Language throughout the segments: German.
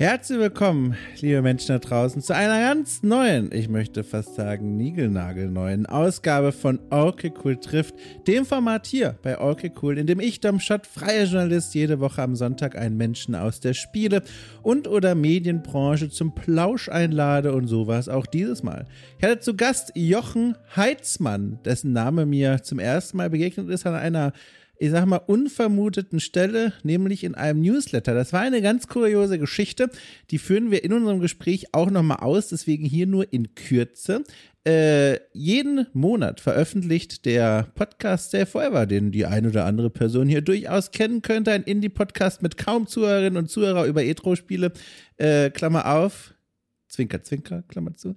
Herzlich willkommen, liebe Menschen da draußen, zu einer ganz neuen, ich möchte fast sagen niegelnagelneuen Ausgabe von Orke Cool trifft, dem Format hier bei Orke Cool, in dem ich, Dom Schott, freier Journalist, jede Woche am Sonntag einen Menschen aus der Spiele- und oder Medienbranche zum Plausch einlade und so war es auch dieses Mal. Ich hatte zu Gast Jochen Heitzmann, dessen Name mir zum ersten Mal begegnet ist an einer ich sag mal, unvermuteten Stelle, nämlich in einem Newsletter. Das war eine ganz kuriose Geschichte. Die führen wir in unserem Gespräch auch nochmal aus, deswegen hier nur in Kürze. Äh, jeden Monat veröffentlicht der Podcast Stay Forever, den die ein oder andere Person hier durchaus kennen könnte. Ein Indie-Podcast mit kaum Zuhörerinnen und Zuhörer über Etro-Spiele. Äh, Klammer auf. Zwinker, Zwinker, Klammer zu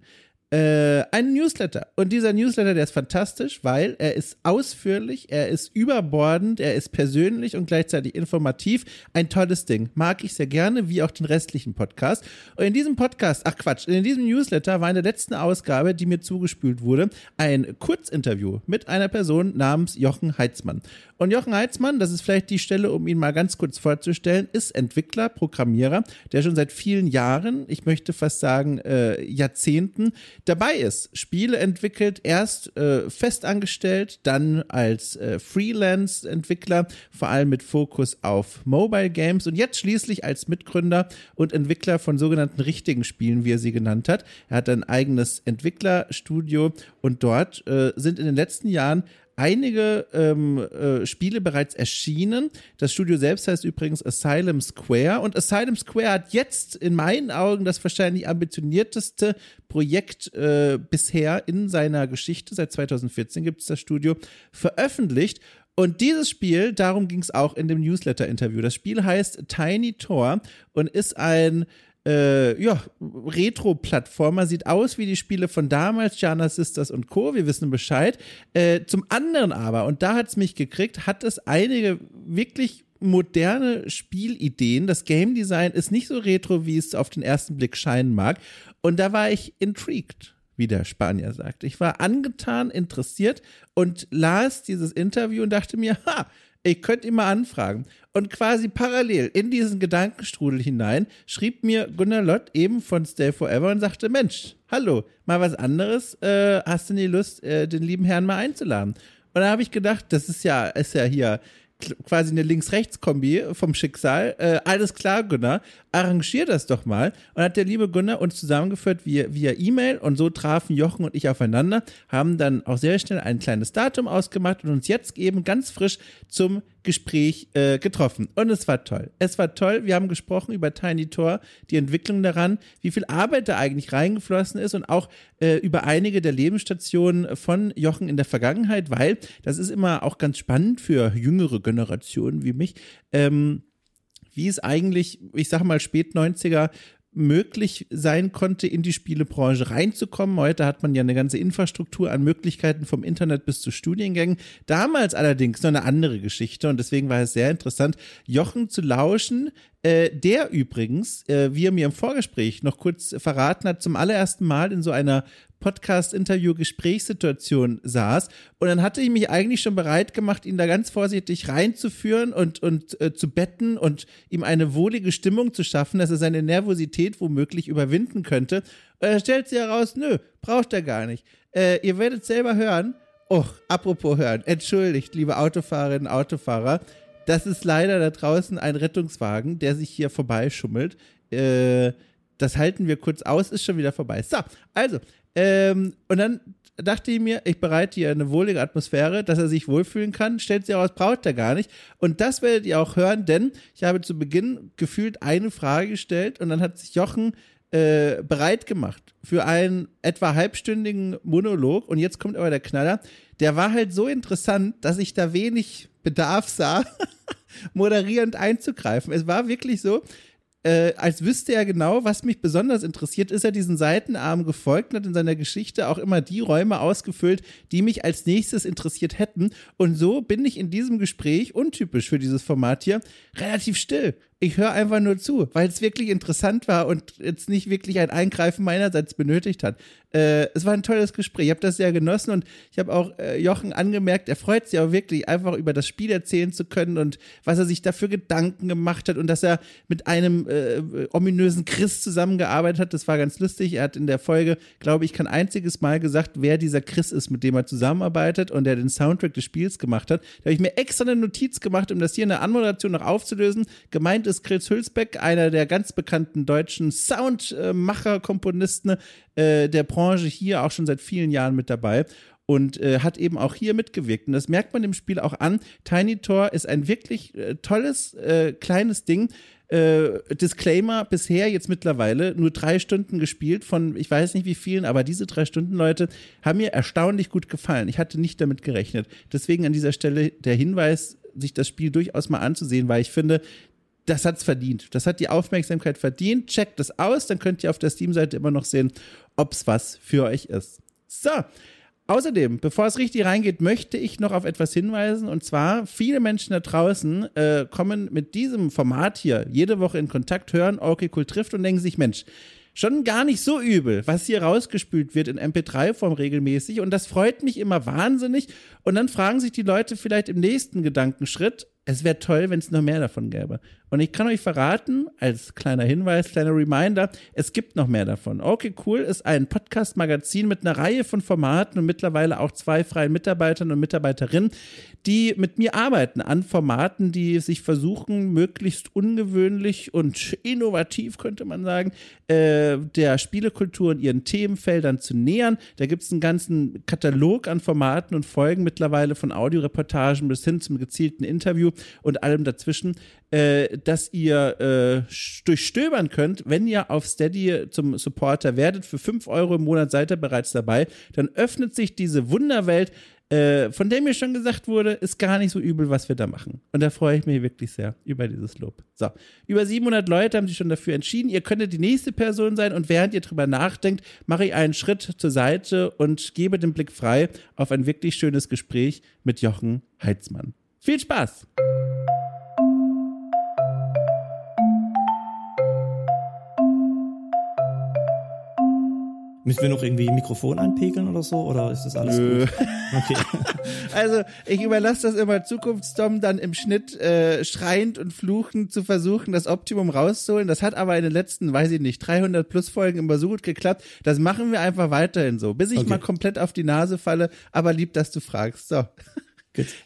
äh, einen Newsletter. Und dieser Newsletter, der ist fantastisch, weil er ist ausführlich, er ist überbordend, er ist persönlich und gleichzeitig informativ. Ein tolles Ding. Mag ich sehr gerne, wie auch den restlichen Podcast. Und in diesem Podcast, ach Quatsch, in diesem Newsletter war in der letzten Ausgabe, die mir zugespült wurde, ein Kurzinterview mit einer Person namens Jochen Heitzmann. Und Jochen Heitzmann, das ist vielleicht die Stelle, um ihn mal ganz kurz vorzustellen, ist Entwickler, Programmierer, der schon seit vielen Jahren, ich möchte fast sagen äh, Jahrzehnten, dabei ist. Spiele entwickelt, erst äh, festangestellt, dann als äh, Freelance-Entwickler, vor allem mit Fokus auf Mobile Games und jetzt schließlich als Mitgründer und Entwickler von sogenannten richtigen Spielen, wie er sie genannt hat. Er hat ein eigenes Entwicklerstudio und dort äh, sind in den letzten Jahren einige ähm, äh, Spiele bereits erschienen. Das Studio selbst heißt übrigens Asylum Square und Asylum Square hat jetzt in meinen Augen das wahrscheinlich ambitionierteste Projekt äh, bisher in seiner Geschichte. Seit 2014 gibt es das Studio veröffentlicht. Und dieses Spiel, darum ging es auch in dem Newsletter-Interview. Das Spiel heißt Tiny Tor und ist ein äh, ja, Retro-Plattformer, sieht aus wie die Spiele von damals, Jana Sisters und Co., wir wissen Bescheid. Äh, zum anderen aber, und da hat es mich gekriegt, hat es einige wirklich moderne Spielideen. Das Game Design ist nicht so retro, wie es auf den ersten Blick scheinen mag. Und da war ich intrigued, wie der Spanier sagt. Ich war angetan, interessiert und las dieses Interview und dachte mir, ha, ich könnte ihn mal anfragen. Und quasi parallel in diesen Gedankenstrudel hinein schrieb mir Gunnar Lott eben von Stay Forever und sagte, Mensch, hallo, mal was anderes, äh, hast du nie Lust, äh, den lieben Herrn mal einzuladen? Und da habe ich gedacht, das ist ja, ist ja hier quasi eine Links-Rechts-Kombi vom Schicksal. Äh, alles klar, Gunnar, arrangier das doch mal. Und hat der liebe Gunnar uns zusammengeführt via, via E-Mail und so trafen Jochen und ich aufeinander, haben dann auch sehr schnell ein kleines Datum ausgemacht und uns jetzt eben ganz frisch zum Gespräch äh, getroffen. Und es war toll. Es war toll. Wir haben gesprochen über Tiny Tor, die Entwicklung daran, wie viel Arbeit da eigentlich reingeflossen ist und auch äh, über einige der Lebensstationen von Jochen in der Vergangenheit, weil das ist immer auch ganz spannend für jüngere Generationen wie mich. Ähm, wie es eigentlich, ich sag mal, spät 90er möglich sein konnte, in die Spielebranche reinzukommen. Heute hat man ja eine ganze Infrastruktur an Möglichkeiten vom Internet bis zu Studiengängen. Damals allerdings noch eine andere Geschichte und deswegen war es sehr interessant, Jochen zu lauschen, äh, der übrigens, äh, wie er mir im Vorgespräch noch kurz verraten hat, zum allerersten Mal in so einer Podcast-Interview-Gesprächssituation saß. Und dann hatte ich mich eigentlich schon bereit gemacht, ihn da ganz vorsichtig reinzuführen und, und äh, zu betten und ihm eine wohlige Stimmung zu schaffen, dass er seine Nervosität womöglich überwinden könnte. Und dann stellt sich heraus, nö, braucht er gar nicht. Äh, ihr werdet selber hören. Och, apropos hören, entschuldigt, liebe Autofahrerinnen, Autofahrer, das ist leider da draußen ein Rettungswagen, der sich hier vorbeischummelt. Äh, das halten wir kurz aus, ist schon wieder vorbei. So, also, ähm, und dann dachte ich mir, ich bereite hier eine wohlige Atmosphäre, dass er sich wohlfühlen kann. Stellt sich heraus, braucht er gar nicht. Und das werdet ihr auch hören, denn ich habe zu Beginn gefühlt eine Frage gestellt und dann hat sich Jochen äh, bereit gemacht für einen etwa halbstündigen Monolog. Und jetzt kommt aber der Knaller. Der war halt so interessant, dass ich da wenig Bedarf sah, moderierend einzugreifen. Es war wirklich so, äh, als wüsste er genau, was mich besonders interessiert, ist er diesen Seitenarm gefolgt und hat in seiner Geschichte auch immer die Räume ausgefüllt, die mich als nächstes interessiert hätten. Und so bin ich in diesem Gespräch, untypisch für dieses Format hier, relativ still. ich höre einfach nur zu, weil es wirklich interessant war und jetzt nicht wirklich ein Eingreifen meinerseits benötigt hat. Äh, es war ein tolles Gespräch. Ich habe das sehr genossen und ich habe auch äh, Jochen angemerkt, er freut sich auch wirklich, einfach über das Spiel erzählen zu können und was er sich dafür Gedanken gemacht hat und dass er mit einem äh, ominösen Chris zusammengearbeitet hat. Das war ganz lustig. Er hat in der Folge, glaube ich, kein einziges Mal gesagt, wer dieser Chris ist, mit dem er zusammenarbeitet und der den Soundtrack des Spiels gemacht hat. Da habe ich mir extra eine Notiz gemacht, um das hier in der Anmoderation noch aufzulösen. Gemeint ist Chris Hülsbeck, einer der ganz bekannten deutschen Soundmacher, Komponisten äh, der Branche hier auch schon seit vielen Jahren mit dabei und äh, hat eben auch hier mitgewirkt. Und das merkt man im Spiel auch an. Tiny Tor ist ein wirklich äh, tolles, äh, kleines Ding. Äh, Disclaimer, bisher jetzt mittlerweile nur drei Stunden gespielt von ich weiß nicht wie vielen, aber diese drei Stunden, Leute, haben mir erstaunlich gut gefallen. Ich hatte nicht damit gerechnet. Deswegen an dieser Stelle der Hinweis, sich das Spiel durchaus mal anzusehen, weil ich finde, das hat's verdient. Das hat die Aufmerksamkeit verdient. Checkt das aus, dann könnt ihr auf der Steam-Seite immer noch sehen, ob's was für euch ist. So. Außerdem, bevor es richtig reingeht, möchte ich noch auf etwas hinweisen. Und zwar, viele Menschen da draußen äh, kommen mit diesem Format hier jede Woche in Kontakt, hören Okay Cool trifft und denken sich, Mensch, schon gar nicht so übel, was hier rausgespült wird in MP3-Form regelmäßig. Und das freut mich immer wahnsinnig. Und dann fragen sich die Leute vielleicht im nächsten Gedankenschritt, es wäre toll, wenn es noch mehr davon gäbe. Und ich kann euch verraten, als kleiner Hinweis, kleiner Reminder, es gibt noch mehr davon. Okay, cool ist ein Podcast-Magazin mit einer Reihe von Formaten und mittlerweile auch zwei freien Mitarbeitern und Mitarbeiterinnen, die mit mir arbeiten an Formaten, die sich versuchen, möglichst ungewöhnlich und innovativ, könnte man sagen, äh, der Spielekultur und ihren Themenfeldern zu nähern. Da gibt es einen ganzen Katalog an Formaten und Folgen mittlerweile von Audioreportagen bis hin zum gezielten Interview und allem dazwischen äh, dass ihr äh, durchstöbern könnt, wenn ihr auf Steady zum Supporter werdet. Für 5 Euro im Monat seid ihr bereits dabei. Dann öffnet sich diese Wunderwelt, äh, von der mir schon gesagt wurde, ist gar nicht so übel, was wir da machen. Und da freue ich mich wirklich sehr über dieses Lob. So, über 700 Leute haben sich schon dafür entschieden. Ihr könntet die nächste Person sein und während ihr drüber nachdenkt, mache ich einen Schritt zur Seite und gebe den Blick frei auf ein wirklich schönes Gespräch mit Jochen Heitzmann. Viel Spaß! Müssen wir noch irgendwie Mikrofon einpegeln oder so? Oder ist das alles Nö. gut? Okay. also ich überlasse das immer Zukunftsdom dann im Schnitt äh, schreiend und fluchend zu versuchen, das Optimum rauszuholen. Das hat aber in den letzten, weiß ich nicht, 300 plus Folgen immer so gut geklappt. Das machen wir einfach weiterhin so, bis ich okay. mal komplett auf die Nase falle. Aber lieb, dass du fragst. So.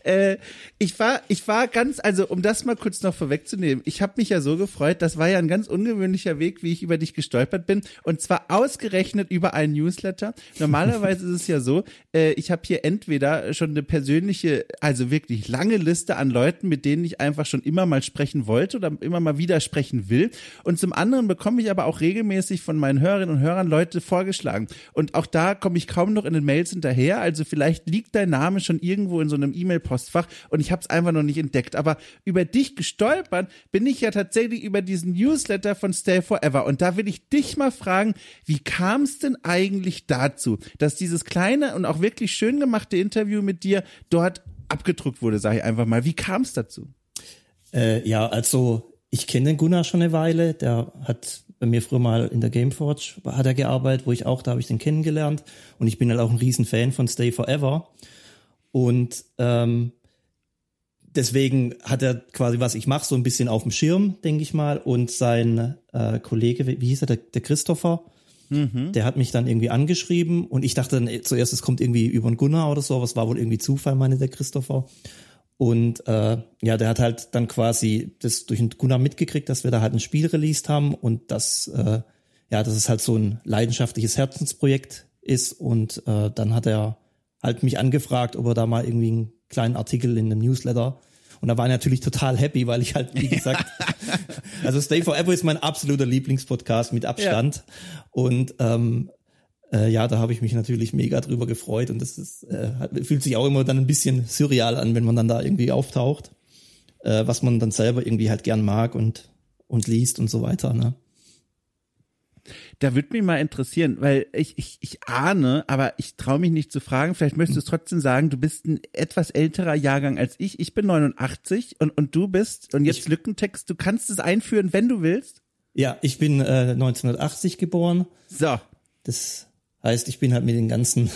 Äh, ich war, ich war ganz, also um das mal kurz noch vorwegzunehmen, ich habe mich ja so gefreut, das war ja ein ganz ungewöhnlicher Weg, wie ich über dich gestolpert bin, und zwar ausgerechnet über einen Newsletter. Normalerweise ist es ja so, äh, ich habe hier entweder schon eine persönliche, also wirklich lange Liste an Leuten, mit denen ich einfach schon immer mal sprechen wollte oder immer mal wieder sprechen will, und zum anderen bekomme ich aber auch regelmäßig von meinen Hörerinnen und Hörern Leute vorgeschlagen. Und auch da komme ich kaum noch in den Mails hinterher, also vielleicht liegt dein Name schon irgendwo in so einem E-Mail-Postfach und ich habe es einfach noch nicht entdeckt. Aber über dich gestolpert bin ich ja tatsächlich über diesen Newsletter von Stay Forever. Und da will ich dich mal fragen, wie kam es denn eigentlich dazu, dass dieses kleine und auch wirklich schön gemachte Interview mit dir dort abgedruckt wurde, sage ich einfach mal. Wie kam es dazu? Äh, ja, also ich kenne den Gunnar schon eine Weile. Der hat bei mir früher mal in der Gameforge hat er gearbeitet, wo ich auch, da habe ich den kennengelernt. Und ich bin halt auch ein riesen Fan von Stay Forever. Und ähm, deswegen hat er quasi, was ich mache, so ein bisschen auf dem Schirm, denke ich mal. Und sein äh, Kollege, wie, wie hieß er, der, der Christopher, mhm. der hat mich dann irgendwie angeschrieben und ich dachte dann zuerst, es kommt irgendwie über einen Gunnar oder so, aber es war wohl irgendwie Zufall, meine der Christopher. Und äh, ja, der hat halt dann quasi das durch den Gunnar mitgekriegt, dass wir da halt ein Spiel released haben und das, äh, ja, dass es halt so ein leidenschaftliches Herzensprojekt ist. Und äh, dann hat er halt mich angefragt, ob er da mal irgendwie einen kleinen Artikel in einem Newsletter und da war ich natürlich total happy, weil ich halt, wie gesagt, also Stay Forever ist mein absoluter Lieblingspodcast mit Abstand. Ja. Und ähm, äh, ja, da habe ich mich natürlich mega drüber gefreut und das ist, äh, fühlt sich auch immer dann ein bisschen surreal an, wenn man dann da irgendwie auftaucht, äh, was man dann selber irgendwie halt gern mag und, und liest und so weiter. Ne? Da würde mich mal interessieren, weil ich, ich, ich ahne, aber ich traue mich nicht zu fragen. Vielleicht möchtest du es trotzdem sagen, du bist ein etwas älterer Jahrgang als ich. Ich bin 89 und, und du bist, und jetzt ich, Lückentext, du kannst es einführen, wenn du willst. Ja, ich bin äh, 1980 geboren. So. Das heißt, ich bin halt mit den ganzen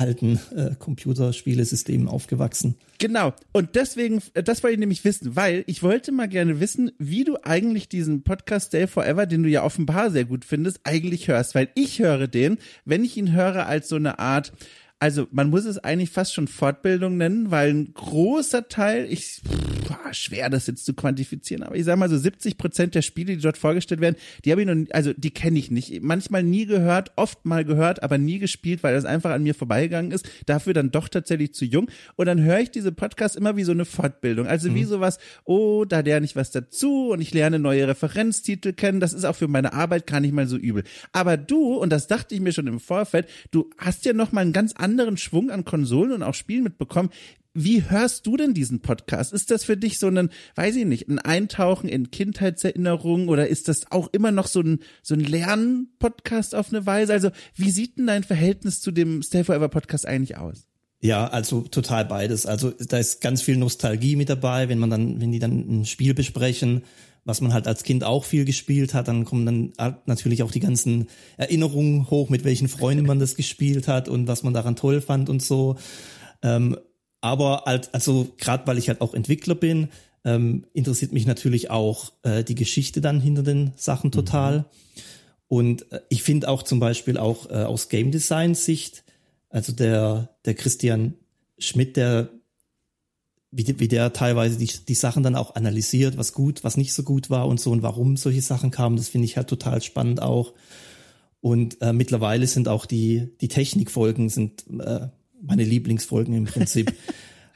alten äh, Computerspielesystemen aufgewachsen. Genau. Und deswegen, äh, das wollte ich nämlich wissen, weil ich wollte mal gerne wissen, wie du eigentlich diesen Podcast Stay Forever, den du ja offenbar sehr gut findest, eigentlich hörst. Weil ich höre den, wenn ich ihn höre, als so eine Art also man muss es eigentlich fast schon Fortbildung nennen, weil ein großer Teil, ich pff, schwer das jetzt zu quantifizieren, aber ich sage mal so 70 Prozent der Spiele, die dort vorgestellt werden, die habe ich noch, also die kenne ich nicht. Manchmal nie gehört, oft mal gehört, aber nie gespielt, weil das einfach an mir vorbeigegangen ist. Dafür dann doch tatsächlich zu jung. Und dann höre ich diese Podcasts immer wie so eine Fortbildung. Also mhm. wie sowas, oh, da lerne ich was dazu und ich lerne neue Referenztitel kennen. Das ist auch für meine Arbeit gar nicht mal so übel. Aber du, und das dachte ich mir schon im Vorfeld, du hast ja noch mal einen ganz anderen anderen Schwung an Konsolen und auch Spielen mitbekommen. Wie hörst du denn diesen Podcast? Ist das für dich so ein, weiß ich nicht, ein Eintauchen in Kindheitserinnerungen oder ist das auch immer noch so ein, so ein Lernpodcast auf eine Weise? Also, wie sieht denn dein Verhältnis zu dem Stay Forever Podcast eigentlich aus? Ja, also total beides. Also da ist ganz viel Nostalgie mit dabei, wenn man dann, wenn die dann ein Spiel besprechen, was man halt als Kind auch viel gespielt hat, dann kommen dann natürlich auch die ganzen Erinnerungen hoch, mit welchen Freunden man das gespielt hat und was man daran toll fand und so. Ähm, aber halt, also gerade weil ich halt auch Entwickler bin, ähm, interessiert mich natürlich auch äh, die Geschichte dann hinter den Sachen total. Mhm. Und äh, ich finde auch zum Beispiel auch äh, aus Game Design Sicht, also der, der Christian Schmidt, der wie, wie der teilweise die, die Sachen dann auch analysiert, was gut, was nicht so gut war und so und warum solche Sachen kamen, das finde ich halt total spannend auch. Und äh, mittlerweile sind auch die, die Technikfolgen sind äh, meine Lieblingsfolgen im Prinzip.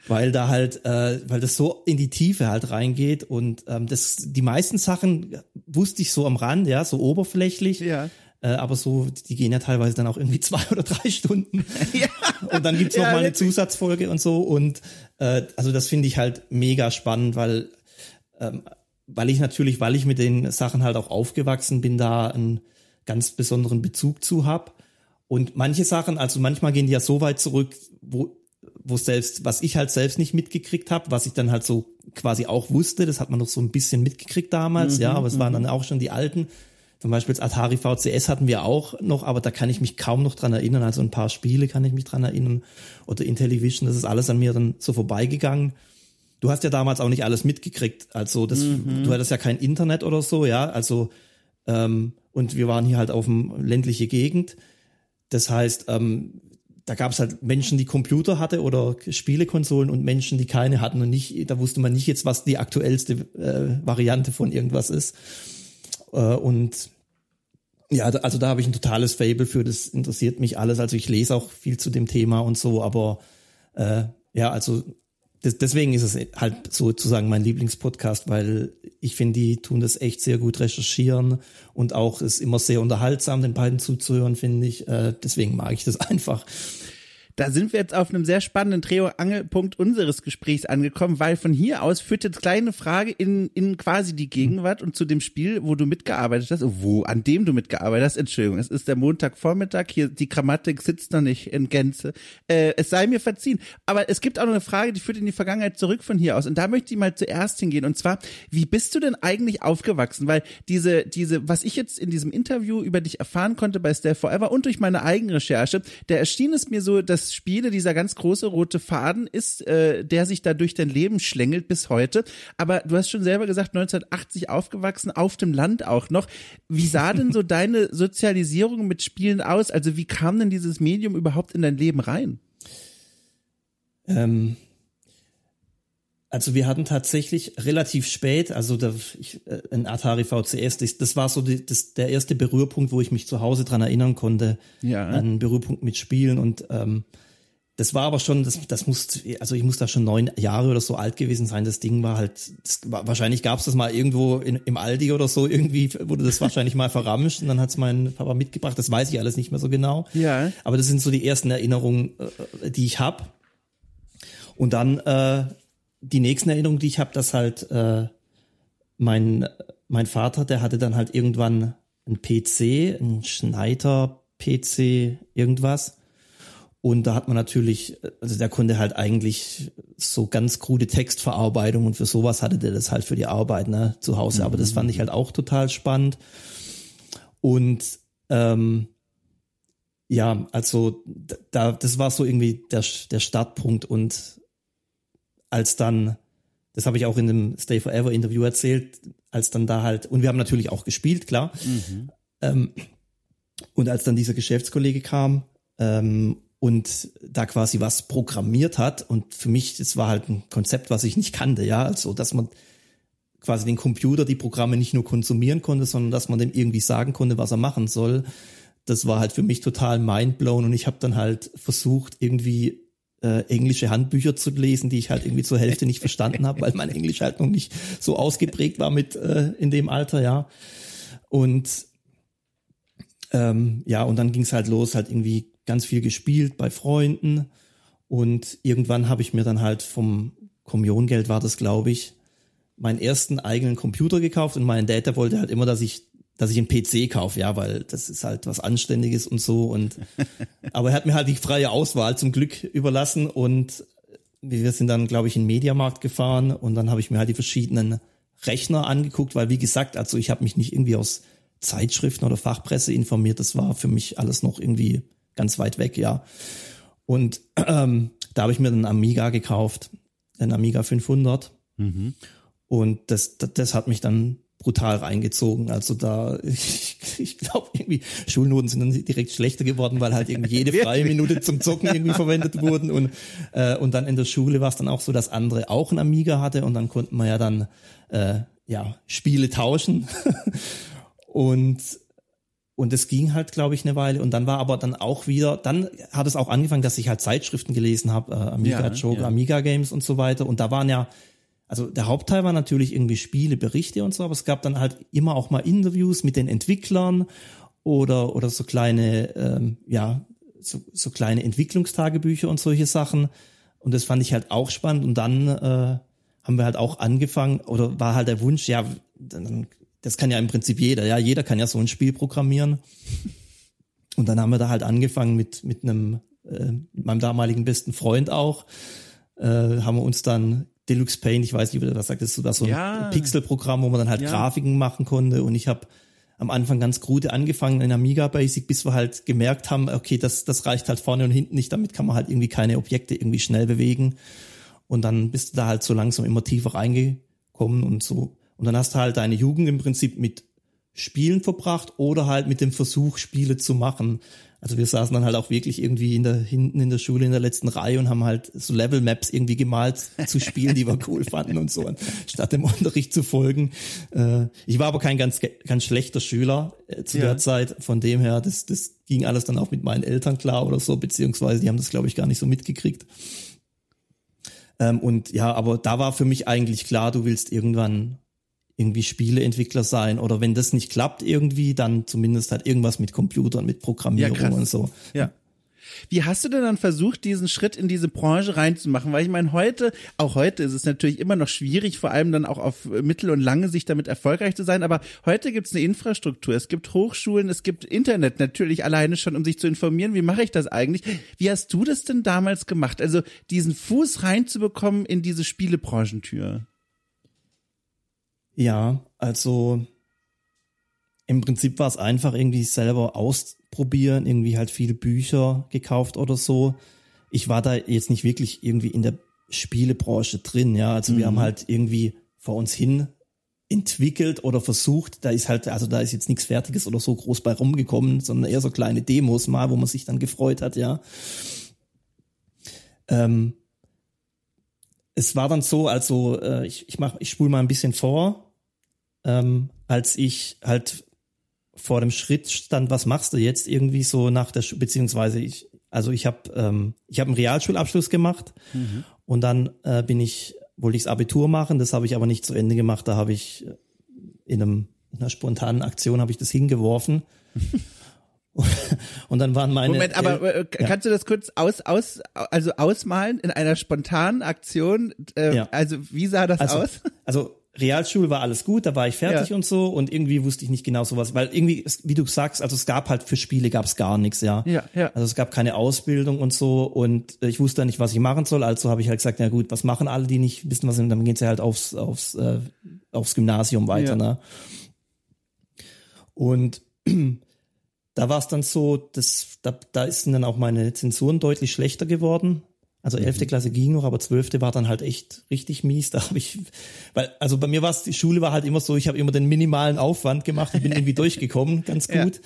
weil da halt, äh, weil das so in die Tiefe halt reingeht und ähm, das, die meisten Sachen wusste ich so am Rand, ja, so oberflächlich. Ja. Äh, aber so, die gehen ja teilweise dann auch irgendwie zwei oder drei Stunden. ja. Und dann gibt's noch ja, mal eine Zusatzfolge und so. Und äh, also das finde ich halt mega spannend, weil, ähm, weil ich natürlich, weil ich mit den Sachen halt auch aufgewachsen bin, da einen ganz besonderen Bezug zu hab. Und manche Sachen, also manchmal gehen die ja so weit zurück, wo wo selbst, was ich halt selbst nicht mitgekriegt habe, was ich dann halt so quasi auch wusste, das hat man noch so ein bisschen mitgekriegt damals, mhm, ja, aber es waren mhm. dann auch schon die alten zum Beispiel das Atari VCS hatten wir auch noch, aber da kann ich mich kaum noch dran erinnern. Also ein paar Spiele kann ich mich dran erinnern. Oder Intellivision, das ist alles an mir dann so vorbeigegangen. Du hast ja damals auch nicht alles mitgekriegt. Also das, mhm. du hattest ja kein Internet oder so, ja. Also ähm, und wir waren hier halt auf dem ländliche Gegend. Das heißt, ähm, da gab es halt Menschen, die Computer hatte oder Spielekonsolen und Menschen, die keine hatten und nicht, da wusste man nicht jetzt, was die aktuellste äh, Variante von irgendwas ist. Äh, und ja, also da habe ich ein totales Fable für, das interessiert mich alles. Also ich lese auch viel zu dem Thema und so, aber äh, ja, also das, deswegen ist es halt sozusagen mein Lieblingspodcast, weil ich finde, die tun das echt sehr gut recherchieren und auch ist immer sehr unterhaltsam, den beiden zuzuhören, finde ich. Äh, deswegen mag ich das einfach. Da sind wir jetzt auf einem sehr spannenden Dreh- unseres Gesprächs angekommen, weil von hier aus führt jetzt kleine Frage in, in quasi die Gegenwart und zu dem Spiel, wo du mitgearbeitet hast, wo, an dem du mitgearbeitet hast. Entschuldigung, es ist der Montagvormittag, hier die Grammatik sitzt noch nicht in Gänze. Äh, es sei mir verziehen. Aber es gibt auch noch eine Frage, die führt in die Vergangenheit zurück von hier aus. Und da möchte ich mal zuerst hingehen. Und zwar, wie bist du denn eigentlich aufgewachsen? Weil diese, diese, was ich jetzt in diesem Interview über dich erfahren konnte bei Stay Forever und durch meine Eigenrecherche, da erschien es mir so, dass Spiele dieser ganz große rote Faden ist, äh, der sich da durch dein Leben schlängelt bis heute. Aber du hast schon selber gesagt, 1980 aufgewachsen, auf dem Land auch noch. Wie sah denn so deine Sozialisierung mit Spielen aus? Also wie kam denn dieses Medium überhaupt in dein Leben rein? Ähm, also wir hatten tatsächlich relativ spät, also der, ich, äh, ein Atari VCS, das, das war so die, das, der erste Berührpunkt, wo ich mich zu Hause dran erinnern konnte. Ja. Ein Berührpunkt mit Spielen und ähm, das war aber schon, das, das muss, also ich muss da schon neun Jahre oder so alt gewesen sein. Das Ding war halt, das wahrscheinlich gab es das mal irgendwo in, im Aldi oder so, irgendwie wurde das wahrscheinlich mal verramscht und dann hat es mein Papa mitgebracht. Das weiß ich alles nicht mehr so genau. Ja. Aber das sind so die ersten Erinnerungen, äh, die ich habe. Und dann äh, die nächsten Erinnerungen, die ich habe, dass halt äh, mein, mein Vater, der hatte dann halt irgendwann ein PC, ein Schneider PC, irgendwas. Und da hat man natürlich, also der konnte halt eigentlich so ganz krude Textverarbeitung und für sowas hatte der das halt für die Arbeit ne, zu Hause. Aber das fand ich halt auch total spannend. Und ähm, ja, also da, das war so irgendwie der, der Startpunkt. Und als dann, das habe ich auch in dem Stay Forever Interview erzählt, als dann da halt, und wir haben natürlich auch gespielt, klar. Mhm. Ähm, und als dann dieser Geschäftskollege kam ähm, und da quasi was programmiert hat, und für mich, das war halt ein Konzept, was ich nicht kannte, ja, also dass man quasi den Computer die Programme nicht nur konsumieren konnte, sondern dass man dem irgendwie sagen konnte, was er machen soll. Das war halt für mich total mindblown und ich habe dann halt versucht, irgendwie äh, englische Handbücher zu lesen, die ich halt irgendwie zur Hälfte nicht verstanden habe, weil mein Englisch halt noch nicht so ausgeprägt war mit äh, in dem Alter, ja. Und ähm, ja, und dann ging es halt los, halt irgendwie ganz viel gespielt bei Freunden. Und irgendwann habe ich mir dann halt vom Kommuniongeld war das, glaube ich, meinen ersten eigenen Computer gekauft und mein der wollte halt immer, dass ich, dass ich einen PC kaufe, ja, weil das ist halt was Anständiges und so. Und aber er hat mir halt die freie Auswahl zum Glück überlassen und wir sind dann, glaube ich, in den Mediamarkt gefahren und dann habe ich mir halt die verschiedenen Rechner angeguckt, weil wie gesagt, also ich habe mich nicht irgendwie aus Zeitschriften oder Fachpresse informiert. Das war für mich alles noch irgendwie ganz weit weg, ja. Und ähm, da habe ich mir einen Amiga gekauft, einen Amiga 500. Mhm. Und das, das, das hat mich dann brutal reingezogen. Also da, ich, ich glaube irgendwie, Schulnoten sind dann direkt schlechter geworden, weil halt irgendwie jede freie Minute zum Zocken irgendwie verwendet wurden. Und, äh, und dann in der Schule war es dann auch so, dass andere auch ein Amiga hatte und dann konnten wir ja dann äh, ja Spiele tauschen. und und es ging halt, glaube ich, eine Weile. Und dann war aber dann auch wieder, dann hat es auch angefangen, dass ich halt Zeitschriften gelesen habe, äh, Amiga ja, Joker, ja. Amiga Games und so weiter. Und da waren ja, also der Hauptteil war natürlich irgendwie Spiele, Berichte und so, aber es gab dann halt immer auch mal Interviews mit den Entwicklern oder, oder so kleine, ähm, ja, so, so kleine Entwicklungstagebücher und solche Sachen. Und das fand ich halt auch spannend. Und dann äh, haben wir halt auch angefangen, oder war halt der Wunsch, ja, dann, das kann ja im Prinzip jeder, ja, jeder kann ja so ein Spiel programmieren. Und dann haben wir da halt angefangen mit, mit einem, äh, mit meinem damaligen besten Freund auch, äh, haben wir uns dann Deluxe Paint, ich weiß nicht, wie du das sagt, das war so ja. ein Pixel-Programm, wo man dann halt ja. Grafiken machen konnte und ich habe am Anfang ganz krude angefangen in Amiga Basic, bis wir halt gemerkt haben, okay, das, das reicht halt vorne und hinten nicht, damit kann man halt irgendwie keine Objekte irgendwie schnell bewegen. Und dann bist du da halt so langsam immer tiefer reingekommen und so. Und dann hast du halt deine Jugend im Prinzip mit Spielen verbracht oder halt mit dem Versuch, Spiele zu machen. Also wir saßen dann halt auch wirklich irgendwie in der, hinten in der Schule in der letzten Reihe und haben halt so Level Maps irgendwie gemalt zu Spielen, die wir cool fanden und so, statt dem Unterricht zu folgen. Äh, ich war aber kein ganz, ganz schlechter Schüler äh, zu ja. der Zeit. Von dem her, das, das ging alles dann auch mit meinen Eltern klar oder so, beziehungsweise die haben das, glaube ich, gar nicht so mitgekriegt. Ähm, und ja, aber da war für mich eigentlich klar, du willst irgendwann irgendwie Spieleentwickler sein oder wenn das nicht klappt irgendwie, dann zumindest halt irgendwas mit Computern, mit Programmierung ja, und so. Ja. Wie hast du denn dann versucht, diesen Schritt in diese Branche reinzumachen? Weil ich meine, heute, auch heute ist es natürlich immer noch schwierig, vor allem dann auch auf mittel- und lange Sicht damit erfolgreich zu sein. Aber heute gibt es eine Infrastruktur, es gibt Hochschulen, es gibt Internet natürlich alleine schon, um sich zu informieren. Wie mache ich das eigentlich? Wie hast du das denn damals gemacht? Also diesen Fuß reinzubekommen in diese Spielebranchentür? Ja, also im Prinzip war es einfach irgendwie selber ausprobieren, irgendwie halt viele Bücher gekauft oder so. Ich war da jetzt nicht wirklich irgendwie in der Spielebranche drin, ja. Also mhm. wir haben halt irgendwie vor uns hin entwickelt oder versucht. Da ist halt, also da ist jetzt nichts Fertiges oder so groß bei rumgekommen, sondern eher so kleine Demos mal, wo man sich dann gefreut hat, ja. Ähm, es war dann so, also äh, ich, ich mach, ich spule mal ein bisschen vor ähm, als ich halt vor dem Schritt stand, was machst du jetzt irgendwie so nach der, beziehungsweise ich, also ich habe ähm, ich habe einen Realschulabschluss gemacht mhm. und dann äh, bin ich wollte ich das Abitur machen, das habe ich aber nicht zu Ende gemacht, da habe ich äh, in einem in einer spontanen Aktion habe ich das hingeworfen. und dann waren meine Moment, aber äh, kannst du das kurz aus aus also ausmalen in einer spontanen Aktion? Äh, ja. Also wie sah das also, aus? Also Realschule war alles gut, da war ich fertig Ja. und so und irgendwie wusste ich nicht genau sowas, weil irgendwie, wie du sagst, also es gab halt für Spiele gab es gar nichts, ja. Ja, ja. Also es gab keine Ausbildung und so und äh, ich wusste nicht, was ich machen soll, also habe ich halt gesagt, na gut, was machen alle, die nicht wissen, was sind, dann gehen sie halt aufs, aufs, äh, aufs Gymnasium weiter, Ja. ne? Und da war es dann so, dass da, da ist dann auch meine Zensuren deutlich schlechter geworden. Also elfte Klasse ging noch, aber zwölfte war dann halt echt richtig mies. Da habe ich, weil also bei mir war es die Schule war halt immer so, ich habe immer den minimalen Aufwand gemacht und bin irgendwie durchgekommen, ganz Ja. gut.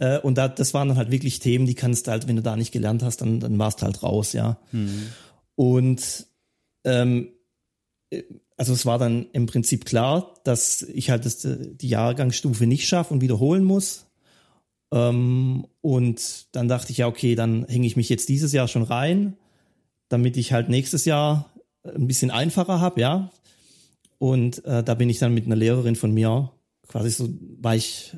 Äh, und da, das waren dann halt wirklich Themen, die kannst du halt, wenn du da nicht gelernt hast, dann dann warst du halt raus, ja. Und ähm, äh, also es war dann im Prinzip klar, dass ich halt das, die Jahrgangsstufe nicht schaffe und wiederholen muss. Ähm, und dann dachte ich, ja, okay, dann hänge ich mich jetzt dieses Jahr schon rein, damit ich halt nächstes Jahr ein bisschen einfacher habe, ja. Und äh, da bin ich dann mit einer Lehrerin von mir quasi so, war ich,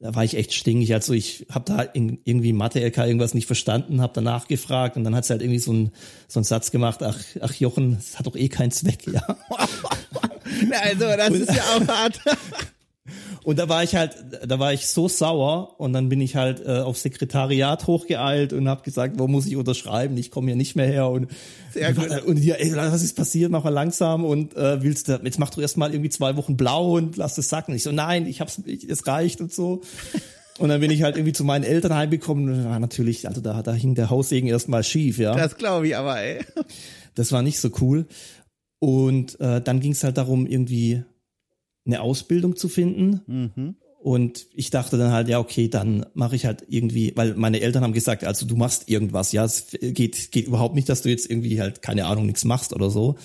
da war ich echt stinkig. Also ich habe da in, irgendwie Mathe-LK irgendwas nicht verstanden, habe danach gefragt und dann hat sie halt irgendwie so einen so einen Satz gemacht, ach, ach Jochen, das hat doch eh keinen Zweck, ja. Also, das ist ja auch hart. Und da war ich halt, da war ich so sauer und dann bin ich halt äh, aufs Sekretariat hochgeeilt und habe gesagt, wo muss ich unterschreiben? Ich komme hier nicht mehr her und Sehr gut. und ja, ey, was ist passiert? Mach mal langsam und äh, willst du jetzt mach du erst mal irgendwie zwei Wochen blau und lass es sacken. Ich so nein, ich hab's, ich, es reicht und so. Und dann bin ich halt irgendwie zu meinen Eltern heimgekommen und war natürlich, also da, da hing der Haussegen erstmal schief, ja. Das glaube ich aber, ey. Das war nicht so cool. Und äh, dann ging es halt darum, irgendwie eine Ausbildung zu finden. Und ich dachte dann halt, ja, okay, dann mache ich halt irgendwie, weil meine Eltern haben gesagt, also du machst irgendwas, ja, es geht, geht überhaupt nicht, dass du jetzt irgendwie halt, keine Ahnung, nichts machst oder so.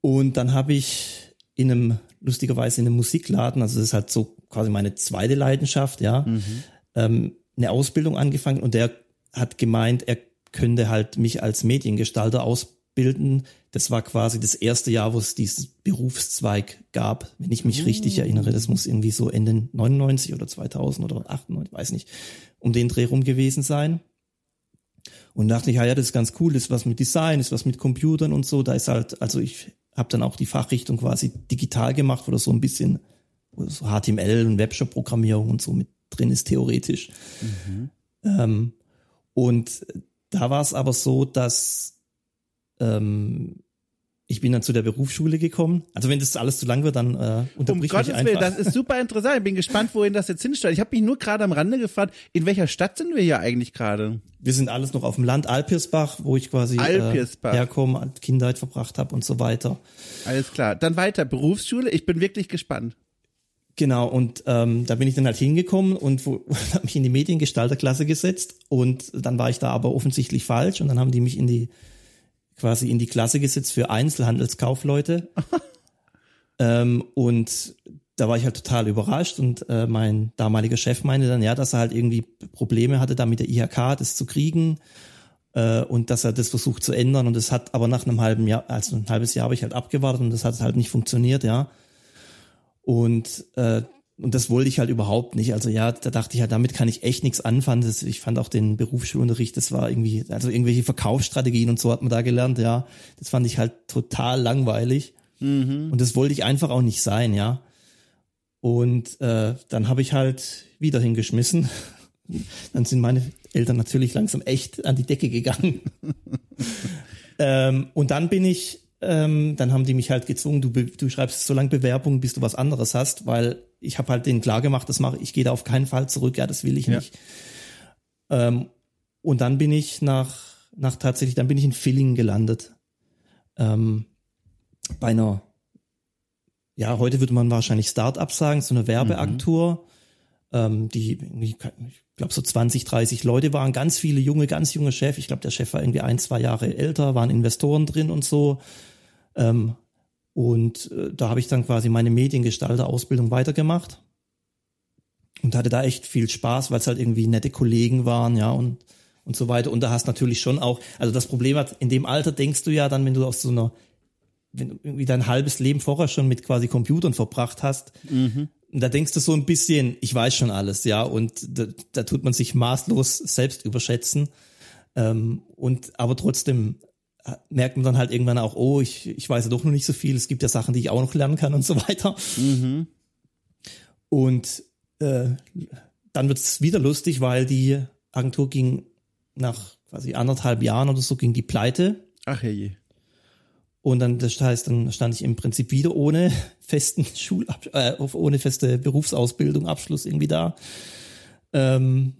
Und dann habe ich in einem, lustigerweise in einem Musikladen, also das ist halt so quasi meine zweite Leidenschaft, ja, ähm, eine Ausbildung angefangen und der hat gemeint, er könnte halt mich als Mediengestalter ausbilden. Das war quasi das erste Jahr, wo es dieses Berufszweig gab, wenn ich mich richtig erinnere. Das muss irgendwie so Ende 99 oder 2000 oder 98, weiß nicht, um den Dreh rum gewesen sein. Und dachte ich, ja, ja, das ist ganz cool, das ist was mit Design, das ist was mit Computern und so. Da ist halt, also ich habe dann auch die Fachrichtung quasi digital gemacht, wo das so ein bisschen so HTML und Webshop-Programmierung und so mit drin ist, theoretisch. Ähm, und da war es aber so, dass ähm, ich bin dann zu der Berufsschule gekommen. Also wenn das alles zu lang wird, dann äh, Um unterbrich Gottes mich einfach. Willen, das ist super interessant. Ich bin gespannt, wohin das jetzt hinsteuert. Ich habe mich nur gerade am Rande gefragt, in welcher Stadt sind wir hier eigentlich gerade? Wir sind alles noch auf dem Land Alpirsbach, wo ich quasi Alpirsbach. Äh, herkomme, Kindheit verbracht habe und so weiter. Alles klar. Dann weiter, Berufsschule. Ich bin wirklich gespannt. Genau, und ähm, da bin ich dann halt hingekommen und habe mich in die Mediengestalterklasse gesetzt und dann war ich da aber offensichtlich falsch und dann haben die mich in die quasi in die Klasse gesetzt für Einzelhandelskaufleute. ähm, und da war ich halt total überrascht und äh, mein damaliger Chef meinte dann, ja, dass er halt irgendwie Probleme hatte, da mit der IHK das zu kriegen äh, und dass er das versucht zu ändern und das hat aber nach einem halben Jahr, also ein halbes Jahr habe ich halt abgewartet und das hat halt nicht funktioniert, ja. Und äh, und das wollte ich halt überhaupt nicht. Also ja, da dachte ich halt, damit kann ich echt nichts anfangen. Das, ich fand auch den Berufsschulunterricht, das war irgendwie, also irgendwelche Verkaufsstrategien und so hat man da gelernt, ja. Das fand ich halt total langweilig. Und das wollte ich einfach auch nicht sein, ja. Und äh, dann habe ich halt wieder hingeschmissen. Dann sind meine Eltern natürlich langsam echt an die Decke gegangen. ähm, und dann bin ich, ähm, dann haben die mich halt gezwungen, du, du schreibst so lange Bewerbungen, bis du was anderes hast, weil ich habe halt denen klar gemacht, das mache ich, gehe da auf keinen Fall zurück, ja, das will ich Ja. nicht. Ähm, und dann bin ich nach, nach tatsächlich, dann bin ich in Villingen gelandet. Ähm, bei einer, ja, heute würde man wahrscheinlich Start-up sagen, so eine Werbeagentur, ähm, die, ich glaube, so 20, 30 Leute waren, ganz viele junge, ganz junge Chef. Ich glaube, der Chef war irgendwie ein, zwei Jahre älter, waren Investoren drin und so. Ähm, und äh, da habe ich dann quasi meine Mediengestalter-Ausbildung weitergemacht und hatte da echt viel Spaß, weil es halt irgendwie nette Kollegen waren, ja, und, und so weiter. Und da hast natürlich schon auch, also das Problem hat, in dem Alter denkst du ja dann, wenn du aus so einer, wenn du irgendwie dein halbes Leben vorher schon mit quasi Computern verbracht hast, und da denkst du so ein bisschen, ich weiß schon alles, ja, und da, da tut man sich maßlos selbst überschätzen. Ähm, und aber trotzdem merkt man dann halt irgendwann auch, oh, ich, ich weiß ja doch noch nicht so viel, es gibt ja Sachen, die ich auch noch lernen kann und so weiter. Mhm. Und äh, dann wird es wieder lustig, weil die Agentur ging nach quasi anderthalb Jahren oder so ging die pleite. Ach je. Und dann, das heißt, dann stand ich im Prinzip wieder ohne festen Schulab äh, ohne feste Berufsausbildung, Abschluss irgendwie da. Ähm,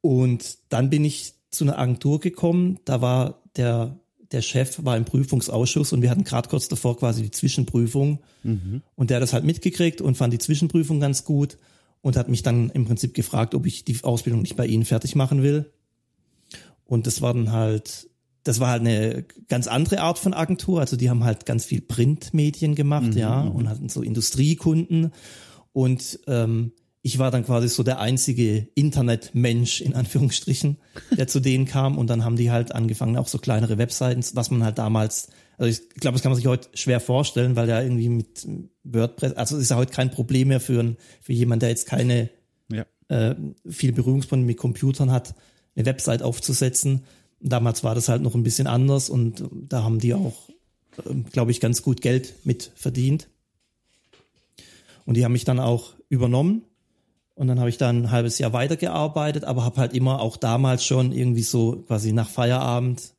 und dann bin ich zu einer Agentur gekommen, da war der, der Chef war im Prüfungsausschuss und wir hatten gerade kurz davor quasi die Zwischenprüfung. Mhm. Und der hat das halt mitgekriegt und fand die Zwischenprüfung ganz gut und hat mich dann im Prinzip gefragt, ob ich die Ausbildung nicht bei Ihnen fertig machen will. Und das war dann halt, das war halt eine ganz andere Art von Agentur. Also die haben halt ganz viel Printmedien gemacht, mhm. ja, und hatten so Industriekunden. Und ähm, ich war dann quasi so der einzige Internetmensch in Anführungsstrichen, der zu denen kam und dann haben die halt angefangen, auch so kleinere Webseiten, was man halt damals, also ich glaube, das kann man sich heute schwer vorstellen, weil ja irgendwie mit WordPress, also ist ja heute kein Problem mehr für, ein, für jemand, der jetzt keine ja. äh, viel Berührungspunkte mit Computern hat, eine Website aufzusetzen. Damals war das halt noch ein bisschen anders und da haben die auch, äh, glaube ich, ganz gut Geld mit verdient. Und die haben mich dann auch übernommen und dann habe ich dann ein halbes Jahr weitergearbeitet, aber habe halt immer auch damals schon irgendwie so quasi nach Feierabend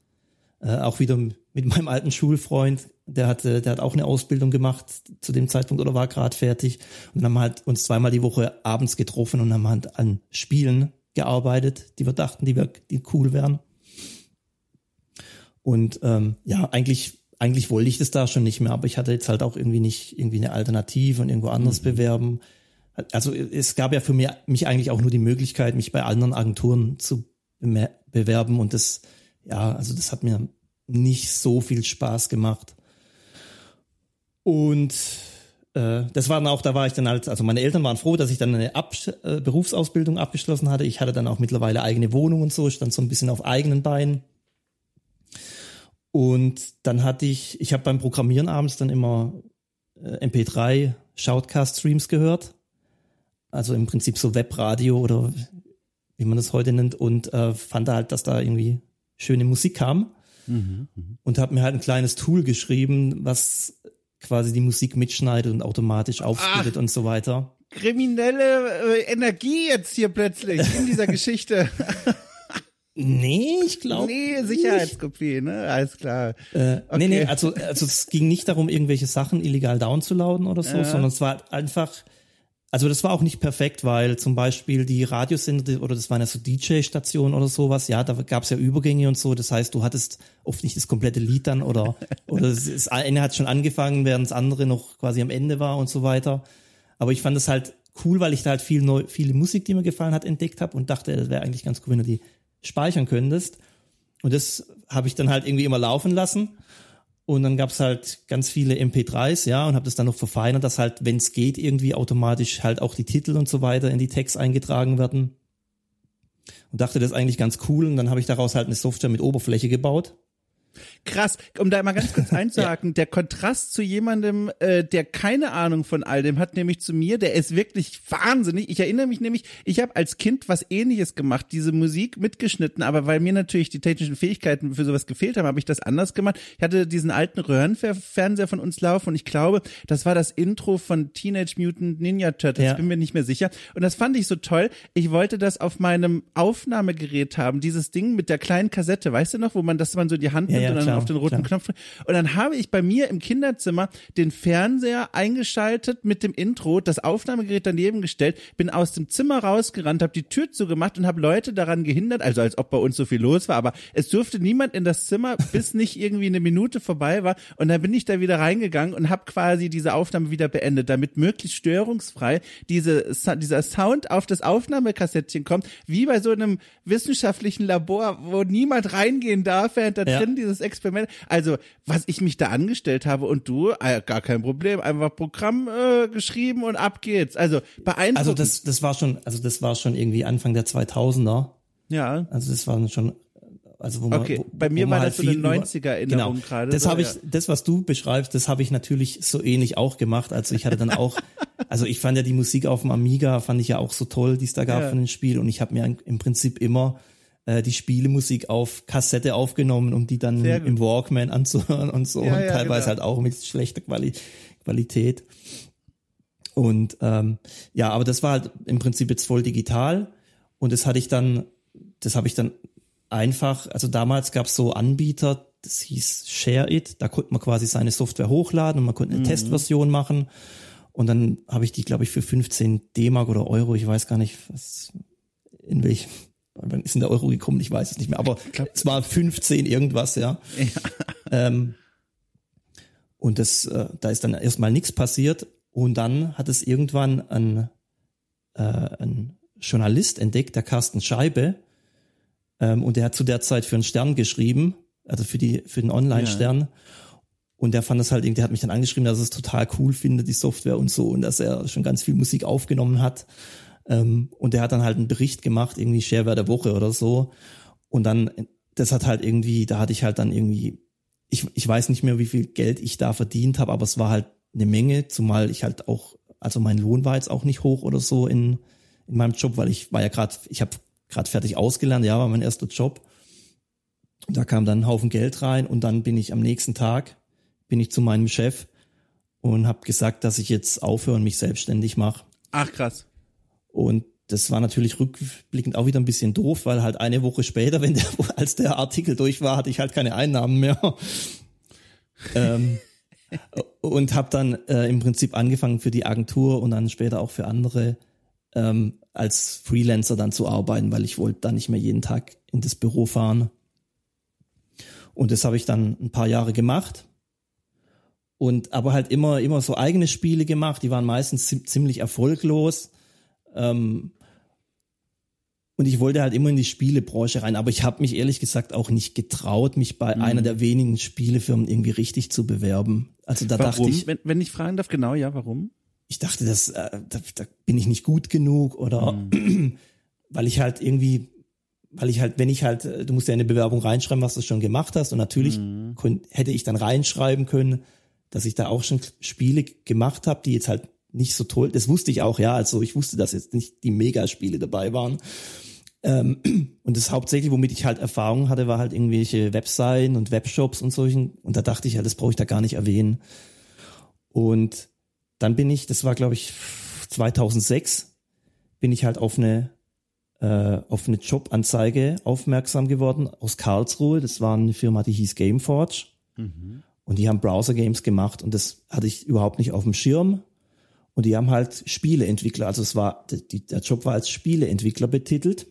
äh, auch wieder mit meinem alten Schulfreund, der hatte, der hat auch eine Ausbildung gemacht zu dem Zeitpunkt oder war gerade fertig. Und dann haben wir halt uns zweimal die Woche abends getroffen und haben halt an Spielen gearbeitet, die wir dachten, die, wir, die cool wären. Und ähm, ja, eigentlich, eigentlich wollte ich das da schon nicht mehr, aber ich hatte jetzt halt auch irgendwie nicht irgendwie eine Alternative und irgendwo anders mhm. bewerben also es gab ja für mich, eigentlich auch nur die Möglichkeit, mich bei anderen Agenturen zu bewerben und das, ja, also das hat mir nicht so viel Spaß gemacht. Und äh, das war dann auch, da war ich dann halt, also meine Eltern waren froh, dass ich dann eine Ab äh, Berufsausbildung abgeschlossen hatte. Ich hatte dann auch mittlerweile eigene Wohnung und so, stand so ein bisschen auf eigenen Beinen. Und dann hatte ich, ich habe beim Programmieren abends dann immer äh, MP3 Shoutcast Streams gehört also im Prinzip so Webradio oder wie man das heute nennt, und äh, fand halt, dass da irgendwie schöne Musik kam. Mhm, mh. Und habe mir halt ein kleines Tool geschrieben, was quasi die Musik mitschneidet und automatisch aufsplittet und so weiter. Kriminelle äh, Energie jetzt hier plötzlich in dieser Geschichte. Nee, ich glaube. Nee, Sicherheitskopie, ne? Alles klar. Äh, okay. Nee, nee, also, also es ging nicht darum, irgendwelche Sachen illegal downzuladen oder so, ja. sondern es war einfach also das war auch nicht perfekt, weil zum Beispiel die Radiosender oder das waren ja so DJ-Stationen oder sowas, ja, da gab es ja Übergänge und so. Das heißt, du hattest oft nicht das komplette Lied dann oder oder das eine hat schon angefangen, während das andere noch quasi am Ende war und so weiter. Aber ich fand das halt cool, weil ich da halt viel neu, viele Musik, die mir gefallen hat, entdeckt habe und dachte, das wäre eigentlich ganz cool, wenn du die speichern könntest. Und das habe ich dann halt irgendwie immer laufen lassen. Und dann gab's halt ganz viele MP3s, ja, und habe das dann noch verfeinert, dass halt, wenn es geht, irgendwie automatisch halt auch die Titel und so weiter in die Text eingetragen werden. Und dachte, das ist eigentlich ganz cool. Und dann habe ich daraus halt eine Software mit Oberfläche gebaut. Krass, um da mal ganz kurz einzuhaken, ja. der Kontrast zu jemandem, äh, der keine Ahnung von all dem hat, nämlich zu mir, der ist wirklich wahnsinnig. Ich erinnere mich nämlich, ich habe als Kind was ähnliches gemacht, diese Musik mitgeschnitten, aber weil mir natürlich die technischen Fähigkeiten für sowas gefehlt haben, habe ich das anders gemacht. Ich hatte diesen alten Röhrenfernseher von uns laufen und ich glaube, das war das Intro von Teenage Mutant Ninja Turtles, ja. bin mir nicht mehr sicher. Und das fand ich so toll. Ich wollte das auf meinem Aufnahmegerät haben, dieses Ding mit der kleinen Kassette, weißt du noch, wo man das man so in die Hand nimmt ja, und dann klar, auf den roten klar. Knopf. Und dann habe ich bei mir im Kinderzimmer den Fernseher eingeschaltet mit dem Intro, das Aufnahmegerät daneben gestellt, bin aus dem Zimmer rausgerannt, habe die Tür zugemacht und habe Leute daran gehindert, also als ob bei uns so viel los war, aber es durfte niemand in das Zimmer, bis nicht irgendwie eine Minute vorbei war. Und dann bin ich da wieder reingegangen und habe quasi diese Aufnahme wieder beendet, damit möglichst störungsfrei diese, dieser Sound auf das Aufnahmekassettchen kommt, wie bei so einem wissenschaftlichen Labor, wo niemand reingehen darf, während da ja. drin dieses Experiment. Also, was ich mich da angestellt habe und du, äh, gar kein Problem, einfach Programm äh, geschrieben und ab geht's. Also, beeindruckend. Also, das, das war schon, also das war schon irgendwie Anfang der 2000er. Ja. Also, das waren schon also wo man, okay, bei mir war halt das so eine 90er Erinnerung genau. gerade. Das so, habe ich, das was du beschreibst, das habe ich natürlich so ähnlich auch gemacht. Also ich hatte dann auch, also ich fand ja die Musik auf dem Amiga fand ich ja auch so toll, die es da gab ja. von dem Spiel und ich habe mir im Prinzip immer äh, die Spielemusik auf Kassette aufgenommen, um die dann im Walkman anzuhören und so. Ja, und ja, teilweise genau. halt auch mit schlechter Quali Qualität. Und ähm, ja, aber das war halt im Prinzip jetzt voll digital. Und das hatte ich dann, das habe ich dann einfach, also damals gab es so Anbieter, das hieß Share It, da konnte man quasi seine Software hochladen und man konnte eine mhm. Testversion machen. Und dann habe ich die, glaube ich, für 15 D-Mark oder Euro, ich weiß gar nicht, was, in welchem, wann ist denn der Euro gekommen, ich weiß es nicht mehr, aber glaub, es war 15 irgendwas, ja. ja. Ähm, und das, äh, da ist dann erstmal nichts passiert. Und dann hat es irgendwann ein, äh, ein Journalist entdeckt, der Carsten Scheibe, ähm, und der hat zu der Zeit für einen Stern geschrieben, also für die für den Online-Stern. Ja. Und der fand das halt, der hat mich dann angeschrieben, dass er es total cool findet, die Software und so, und dass er schon ganz viel Musik aufgenommen hat. Ähm, und der hat dann halt einen Bericht gemacht, irgendwie Shareware der Woche oder so. Und dann, das hat halt irgendwie, da hatte ich halt dann irgendwie, ich, ich weiß nicht mehr, wie viel Geld ich da verdient habe, aber es war halt eine Menge, zumal ich halt auch, also mein Lohn war jetzt auch nicht hoch oder so in, in meinem Job, weil ich war ja gerade, ich habe gerade fertig ausgelernt, ja, war mein erster Job. Da kam dann ein Haufen Geld rein und dann bin ich am nächsten Tag, bin ich zu meinem Chef und habe gesagt, dass ich jetzt aufhöre und mich selbstständig mache. Ach krass. Und das war natürlich rückblickend auch wieder ein bisschen doof, weil halt eine Woche später, wenn der, als der Artikel durch war, hatte ich halt keine Einnahmen mehr. ähm, und habe dann äh, im Prinzip angefangen für die Agentur und dann später auch für andere ähm, als Freelancer dann zu arbeiten, weil ich wollte dann nicht mehr jeden Tag in das Büro fahren. Und das habe ich dann ein paar Jahre gemacht. Und aber halt immer, immer so eigene Spiele gemacht, die waren meistens ziemlich erfolglos. Ähm, und ich wollte halt immer in die Spielebranche rein, aber ich habe mich ehrlich gesagt auch nicht getraut, mich bei mhm. einer der wenigen Spielefirmen irgendwie richtig zu bewerben. Also da warum? dachte ich. Wenn, wenn ich fragen darf, genau, ja, warum? ich dachte, das, äh, da, da bin ich nicht gut genug oder mhm. weil ich halt irgendwie, weil ich halt, wenn ich halt, äh, du musst ja in eine Bewerbung reinschreiben, was du schon gemacht hast und natürlich mhm. hätte ich dann reinschreiben können, dass ich da auch schon Spiele gemacht habe, die jetzt halt nicht so toll, das wusste ich auch, ja, also ich wusste, dass jetzt nicht die Megaspiele dabei waren. Ähm, und das hauptsächlich, womit ich halt Erfahrung hatte, war halt irgendwelche Webseiten und Webshops und solchen. Und da dachte ich ja, das brauche ich da gar nicht erwähnen. Und dann bin ich, das war glaube ich 2006, bin ich halt auf eine äh, auf eine Jobanzeige aufmerksam geworden aus Karlsruhe. Das war eine Firma, die hieß Gameforge. Mhm. Und die haben Browser-Games gemacht und das hatte ich überhaupt nicht auf dem Schirm. Und die haben halt Spieleentwickler, also es war, die, der Job war als Spieleentwickler betitelt.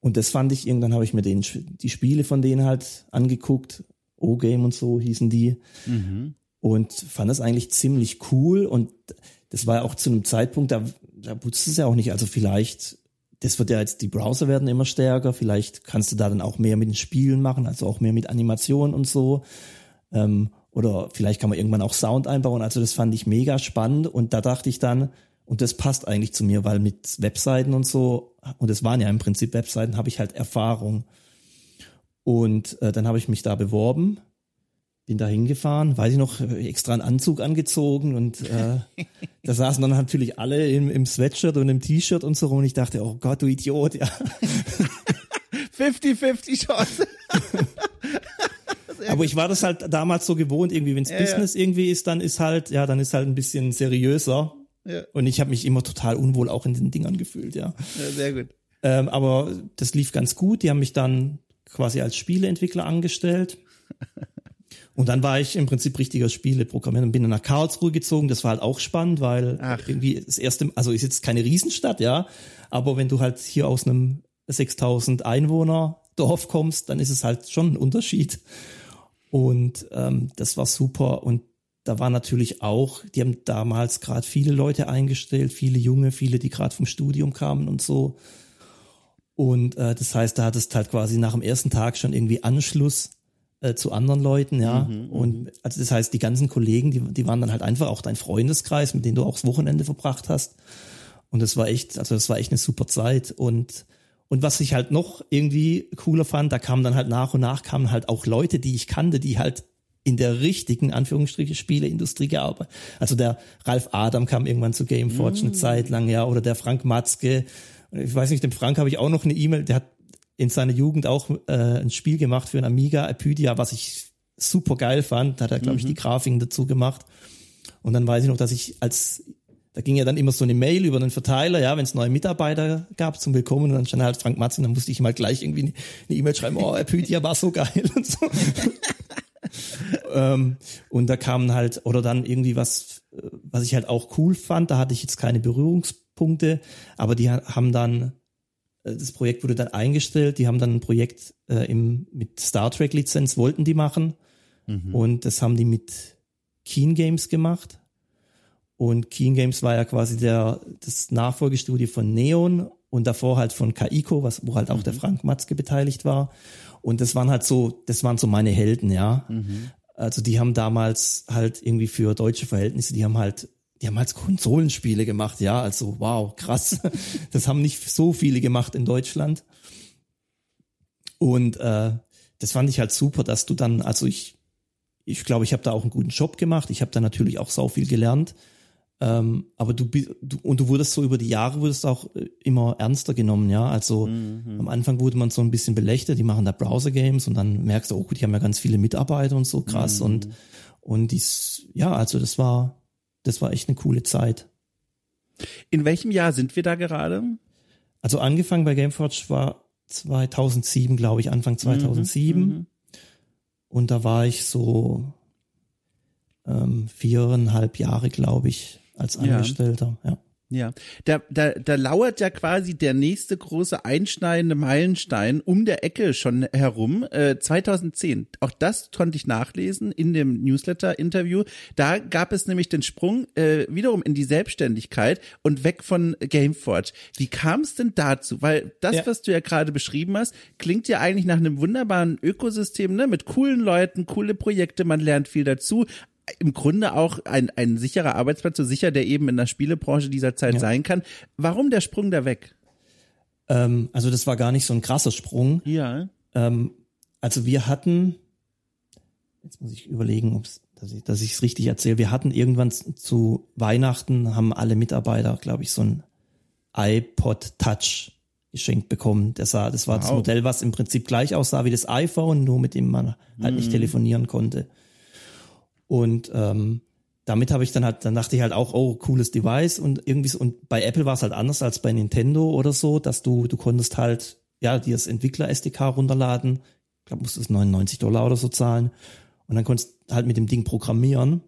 Und das fand ich, irgendwann habe ich mir den, die Spiele von denen halt angeguckt. O-Game und so hießen die. Mhm und fand das eigentlich ziemlich cool und das war auch zu einem Zeitpunkt, da, da wusste es ja auch nicht, also vielleicht, das wird ja jetzt, die Browser werden immer stärker, vielleicht kannst du da dann auch mehr mit den Spielen machen, also auch mehr mit Animationen und so. Ähm, oder vielleicht kann man irgendwann auch Sound einbauen. Also das fand ich mega spannend und da dachte ich dann, und das passt eigentlich zu mir, weil mit Webseiten und so, und es waren ja im Prinzip Webseiten, habe ich halt Erfahrung. Und äh, dann habe ich mich da beworben bin da hingefahren, weiß ich noch, extra einen Anzug angezogen und äh, da saßen dann natürlich alle im, im Sweatshirt und im T-Shirt und so rum und ich dachte, oh Gott, du Idiot, ja. 50-50 Chance. Aber ich war das halt damals so gewohnt, irgendwie, wenns ja, Business ja. irgendwie ist, dann ist halt, ja, dann ist halt ein bisschen seriöser. Ja. Und ich habe mich immer total unwohl auch in den Dingern gefühlt, ja. ja sehr gut. Ähm, aber das lief ganz gut. Die haben mich dann quasi als Spieleentwickler angestellt. Und dann war ich im Prinzip richtiger Spieleprogrammierer und bin dann nach Karlsruhe gezogen. Das war halt auch spannend, weil Ach. irgendwie das erste, also ist jetzt keine Riesenstadt, ja, aber wenn du halt hier aus einem 6000 Einwohner Dorf kommst, dann ist es halt schon ein Unterschied. Und ähm, das war super. Und da war natürlich auch, die haben damals gerade viele Leute eingestellt, viele Junge, viele, die gerade vom Studium kamen und so. Und äh, das heißt, da hattest halt quasi nach dem ersten Tag schon irgendwie Anschluss äh, zu anderen Leuten, ja. Mhm, mhm, und also das heißt, die ganzen Kollegen, die, die waren dann halt einfach auch dein Freundeskreis, mit dem du auch das Wochenende verbracht hast. Und das war echt, also das war echt eine super Zeit. Und und was ich halt noch irgendwie cooler fand, da kamen dann halt nach und nach kamen halt auch Leute, die ich kannte, die halt in der richtigen Anführungsstriche Spieleindustrie gearbeitet. Also der Ralf Adam kam irgendwann zu Gameforge mm. eine Zeit lang, ja, oder der Frank Matzke. Ich weiß nicht, dem Frank habe ich auch noch eine E-Mail, der hat in seiner Jugend auch äh, ein Spiel gemacht für ein Amiga, Apydia, was ich super geil fand. Da hat er, glaube ich, die Grafiken dazu gemacht. Und dann weiß ich noch, dass ich als da ging ja dann immer so eine Mail über den Verteiler, ja, wenn es neue Mitarbeiter gab zum Willkommen und dann stand halt Frank Matz und dann musste ich mal gleich irgendwie eine E-Mail schreiben, oh, Pythia war so geil und so. ähm, und da kamen halt, oder dann irgendwie was, was ich halt auch cool fand, da hatte ich jetzt keine Berührungspunkte, aber die haben dann, äh, das Projekt wurde dann eingestellt, die haben dann ein Projekt äh, im, mit Star Trek Lizenz, wollten die machen mhm. und das haben die mit Keen Games gemacht und Keen Games war ja quasi der, das Nachfolgestudio von Neon und davor halt von Kaiko, was, wo halt auch mhm. der Frank Matzke beteiligt war. Und das waren halt so, das waren so meine Helden, ja. Mhm. Also die haben damals halt irgendwie für deutsche Verhältnisse, die haben halt, die haben halt Konsolenspiele gemacht, ja. Also wow, krass. Das haben nicht so viele gemacht in Deutschland. Und äh, das fand ich halt super, dass du dann, also ich, ich glaube, ich habe da auch einen guten Job gemacht. Ich habe da natürlich auch sau viel gelernt. Ähm, aber du, du, und du wurdest so über die Jahre wurdest auch äh, immer ernster genommen, ja. Also mhm. am Anfang wurde man so ein bisschen belächelt, die machen da Browser-Games und dann merkst du, oh gut, die haben ja ganz viele Mitarbeiter und so krass mhm. und, und dies, ja, also das war, das war echt eine coole Zeit. In welchem Jahr sind wir da gerade? Also angefangen bei Gameforge war 2007, glaube ich, Anfang 2007. Mhm. mhm. Und da war ich so ähm, viereinhalb Jahre, glaube ich, als Angestellter, ja. ja. Da, da, da lauert ja quasi der nächste große einschneidende Meilenstein um der Ecke schon herum. Äh, 2010. Auch das konnte ich nachlesen in dem Newsletter-Interview. Da gab es nämlich den Sprung äh, wiederum in die Selbstständigkeit und weg von Gameforge. Wie kam es denn dazu? Weil das, ja. was du ja gerade beschrieben hast, klingt ja eigentlich nach einem wunderbaren Ökosystem, ne? Mit coolen Leuten, coole Projekte, man lernt viel dazu im Grunde auch ein, ein sicherer Arbeitsplatz, so sicher der eben in der Spielebranche dieser Zeit ja. sein kann. Warum der Sprung da weg? Ähm, also das war gar nicht so ein krasser Sprung. Ja. Ähm, also wir hatten, jetzt muss ich überlegen, ob's, dass ich dass ich es richtig erzähle. Wir hatten irgendwann zu Weihnachten haben alle Mitarbeiter, glaube ich, so ein iPod Touch geschenkt bekommen. Das war, das war wow. das Modell, was im Prinzip gleich aussah wie das iPhone, nur mit dem man halt nicht mhm. telefonieren konnte. Und ähm, damit habe ich dann halt, dann dachte ich halt auch, oh, cooles Device und irgendwie so, und bei Apple war es halt anders als bei Nintendo oder so, dass du, du konntest halt, ja, dir das Entwickler-SDK runterladen. Ich glaube, musstest 99 Dollar oder so zahlen. Und dann konntest halt mit dem Ding programmieren.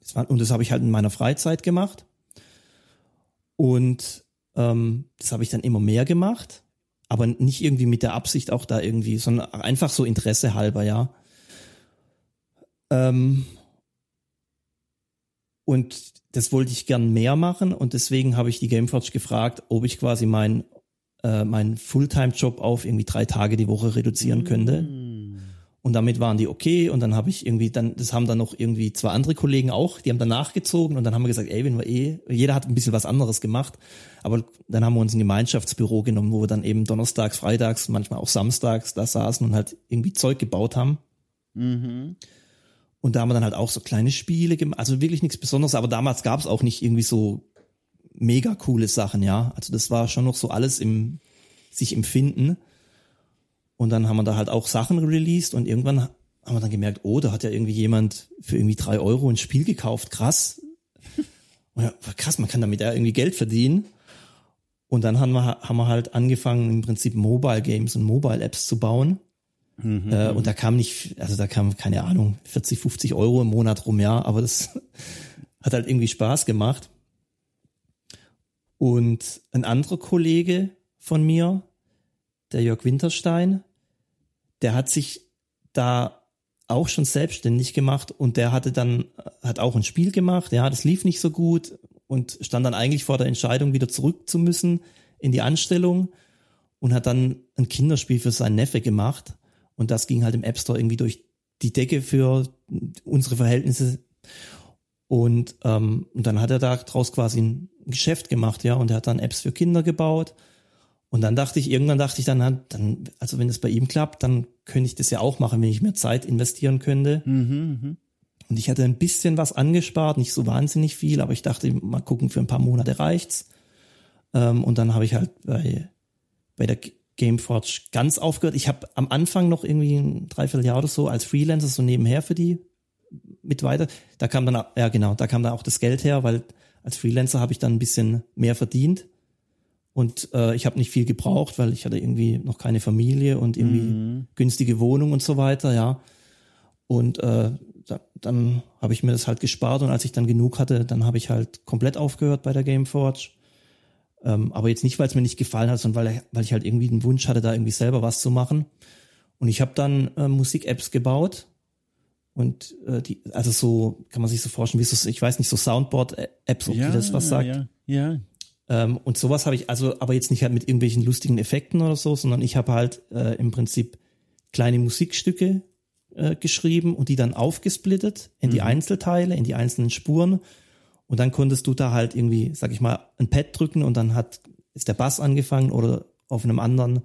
Das war, und das habe ich halt in meiner Freizeit gemacht. Und ähm, das habe ich dann immer mehr gemacht, aber nicht irgendwie mit der Absicht auch da irgendwie, sondern einfach so Interesse halber, ja. Ähm, und das wollte ich gern mehr machen und deswegen habe ich die Gameforge gefragt, ob ich quasi mein, äh, meinen Fulltime-Job auf irgendwie drei Tage die Woche reduzieren könnte. Mm. Und damit waren die okay und dann habe ich irgendwie, dann, das haben dann noch irgendwie zwei andere Kollegen auch, die haben dann nachgezogen und dann haben wir gesagt, ey, wenn wir eh, jeder hat ein bisschen was anderes gemacht, aber dann haben wir uns ein Gemeinschaftsbüro genommen, wo wir dann eben donnerstags, freitags, manchmal auch samstags da saßen und halt irgendwie Zeug gebaut haben. Mhm. Und da haben wir dann halt auch so kleine Spiele gemacht, also wirklich nichts Besonderes, aber damals gab es auch nicht irgendwie so mega coole Sachen, ja. Also das war schon noch so alles im sich empfinden. Und dann haben wir da halt auch Sachen released und irgendwann haben wir dann gemerkt, oh, da hat ja irgendwie jemand für irgendwie drei Euro ein Spiel gekauft, krass. Ja, krass, man kann damit ja irgendwie Geld verdienen. Und dann haben wir, haben wir halt angefangen, im Prinzip Mobile Games und Mobile Apps zu bauen. Mhm. Äh, und da kam nicht, also da kam, keine Ahnung, 40, 50 Euro im Monat rum, ja, aber das hat halt irgendwie Spaß gemacht. Und ein anderer Kollege von mir, der Jörg Winterstein, der hat sich da auch schon selbstständig gemacht und der hatte dann, hat auch ein Spiel gemacht, ja, das lief nicht so gut und stand dann eigentlich vor der Entscheidung, wieder zurück zu müssen in die Anstellung und hat dann ein Kinderspiel für seinen Neffe gemacht und das ging halt im App Store irgendwie durch die Decke für unsere Verhältnisse. Und, ähm, und dann hat er da draus quasi ein Geschäft gemacht, ja, und er hat dann Apps für Kinder gebaut. Und dann dachte ich, irgendwann dachte ich dann, dann, also wenn es bei ihm klappt, dann könnte ich das ja auch machen, wenn ich mehr Zeit investieren könnte. Mhm, mh. Und ich hatte ein bisschen was angespart, nicht so wahnsinnig viel, aber ich dachte, mal gucken, für ein paar Monate reicht's. Ähm, und dann habe ich halt bei, bei der Gameforge ganz aufgehört. Ich habe am Anfang noch irgendwie ein Dreivierteljahr oder so als Freelancer so nebenher für die mit weiter. Da kam dann, ja genau, da kam dann auch das Geld her, weil als Freelancer habe ich dann ein bisschen mehr verdient. Und äh, ich habe nicht viel gebraucht, weil ich hatte irgendwie noch keine Familie und irgendwie mhm. günstige Wohnung und so weiter, ja. Und äh, da, dann habe ich mir das halt gespart und als ich dann genug hatte, dann habe ich halt komplett aufgehört bei der Gameforge. Ähm, aber jetzt nicht, weil es mir nicht gefallen hat, sondern weil, weil ich halt irgendwie den Wunsch hatte, da irgendwie selber was zu machen. Und ich habe dann äh, Musik-Apps gebaut und äh, die, also so kann man sich so vorstellen, wie so, ich weiß nicht, so Soundboard-Apps, ob ja, die das was sagt. Ja, ja. Ähm, und sowas habe ich also, aber jetzt nicht halt mit irgendwelchen lustigen Effekten oder so, sondern ich habe halt äh, im Prinzip kleine Musikstücke äh, geschrieben und die dann aufgesplittet in die mhm. Einzelteile, in die einzelnen Spuren. Und dann konntest du da halt irgendwie, sag ich mal, ein Pad drücken und dann hat, ist der Bass angefangen oder auf einem anderen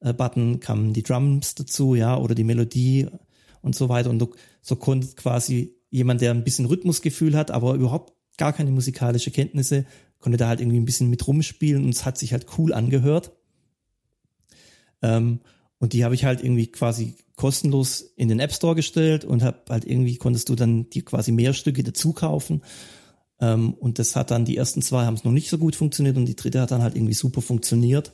äh, Button kamen die Drums dazu, ja, oder die Melodie und so weiter. Und du, so konnte quasi jemand, der ein bisschen Rhythmusgefühl hat, aber überhaupt gar keine musikalische Kenntnisse, konnte da halt irgendwie ein bisschen mit rumspielen und es hat sich halt cool angehört. Ähm, und die habe ich halt irgendwie quasi kostenlos in den App Store gestellt und hab halt irgendwie konntest du dann dir quasi mehr Stücke dazu kaufen. Ähm, und das hat dann die ersten zwei haben es noch nicht so gut funktioniert und die dritte hat dann halt irgendwie super funktioniert.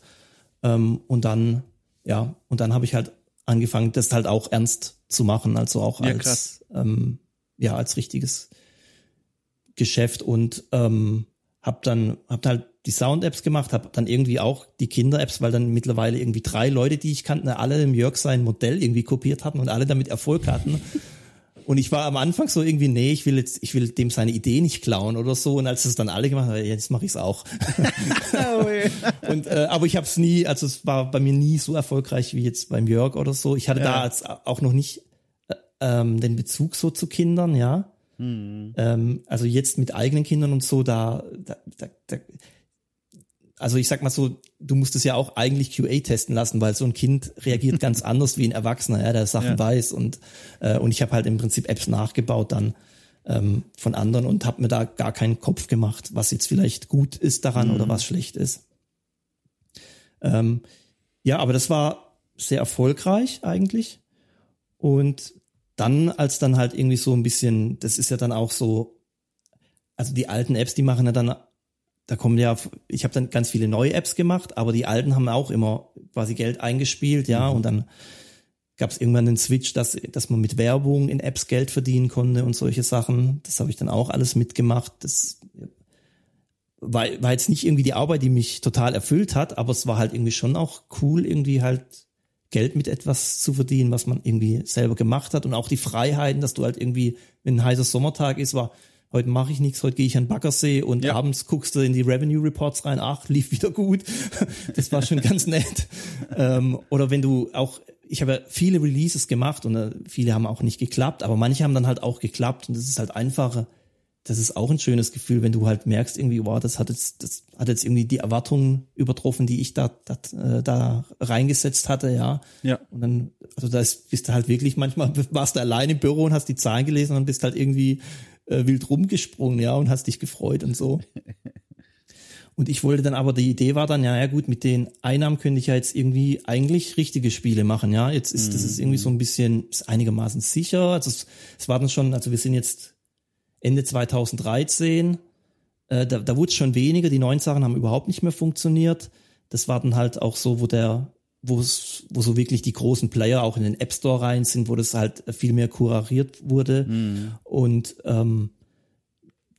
Ähm, und dann ja und dann habe ich halt angefangen, das halt auch ernst zu machen, also auch ja, als ähm, ja als richtiges Geschäft und ähm, hab dann hab halt die Sound-Apps gemacht, habe dann irgendwie auch die Kinder-Apps, weil dann mittlerweile irgendwie drei Leute, die ich kannte, alle im Jörg sein Modell irgendwie kopiert hatten und alle damit Erfolg hatten. Und ich war am Anfang so irgendwie, nee, ich will jetzt, ich will dem seine Idee nicht klauen oder so. Und als es dann alle gemacht haben, jetzt mache ich es auch. oh, und äh, aber ich habe es nie, also es war bei mir nie so erfolgreich wie jetzt beim Jörg oder so. Ich hatte ja. da als auch noch nicht äh, ähm, den Bezug so zu Kindern, ja. Hm. Ähm, also jetzt mit eigenen Kindern und so, da, da, da, da also ich sag mal so, du musst es ja auch eigentlich QA testen lassen, weil so ein Kind reagiert ganz anders wie ein Erwachsener, ja, der Sachen ja. weiß und äh, und ich habe halt im Prinzip Apps nachgebaut dann ähm, von anderen und habe mir da gar keinen Kopf gemacht, was jetzt vielleicht gut ist daran mhm. oder was schlecht ist. Ähm, ja, aber das war sehr erfolgreich eigentlich und dann als dann halt irgendwie so ein bisschen, das ist ja dann auch so, also die alten Apps, die machen ja dann da kommen ja, ich habe dann ganz viele neue Apps gemacht, aber die alten haben auch immer quasi Geld eingespielt, ja, mhm. und dann gab es irgendwann einen Switch, dass, dass man mit Werbung in Apps Geld verdienen konnte und solche Sachen. Das habe ich dann auch alles mitgemacht. Das war, war jetzt nicht irgendwie die Arbeit, die mich total erfüllt hat, aber es war halt irgendwie schon auch cool, irgendwie halt Geld mit etwas zu verdienen, was man irgendwie selber gemacht hat und auch die Freiheiten, dass du halt irgendwie, wenn ein heißer Sommertag ist, war heute mache ich nichts, heute gehe ich an Baggersee und ja. abends guckst du in die Revenue Reports rein, ach, lief wieder gut. Das war schon ganz nett. Ähm, oder wenn du auch, ich habe ja viele Releases gemacht und äh, viele haben auch nicht geklappt, aber manche haben dann halt auch geklappt und das ist halt einfacher. Das ist auch ein schönes Gefühl, wenn du halt merkst irgendwie, wow, das hat jetzt, das hat jetzt irgendwie die Erwartungen übertroffen, die ich da, da, äh, da reingesetzt hatte, ja. Ja. Und dann, also da bist du halt wirklich manchmal warst du allein im Büro und hast die Zahlen gelesen und bist halt irgendwie äh, wild rumgesprungen, ja, und hast dich gefreut und so. Und ich wollte dann aber, die Idee war dann, ja, ja gut, mit den Einnahmen könnte ich ja jetzt irgendwie eigentlich richtige Spiele machen, ja. Jetzt ist, mhm. das ist irgendwie so ein bisschen, ist einigermaßen sicher. Also es, es war dann schon, also wir sind jetzt Ende 2013, äh, da, da wurde es schon weniger, die neuen Sachen haben überhaupt nicht mehr funktioniert. Das war dann halt auch so, wo der, wo es, wo so wirklich die großen Player auch in den App Store rein sind, wo das halt viel mehr kurariert wurde. Mhm. Und ähm,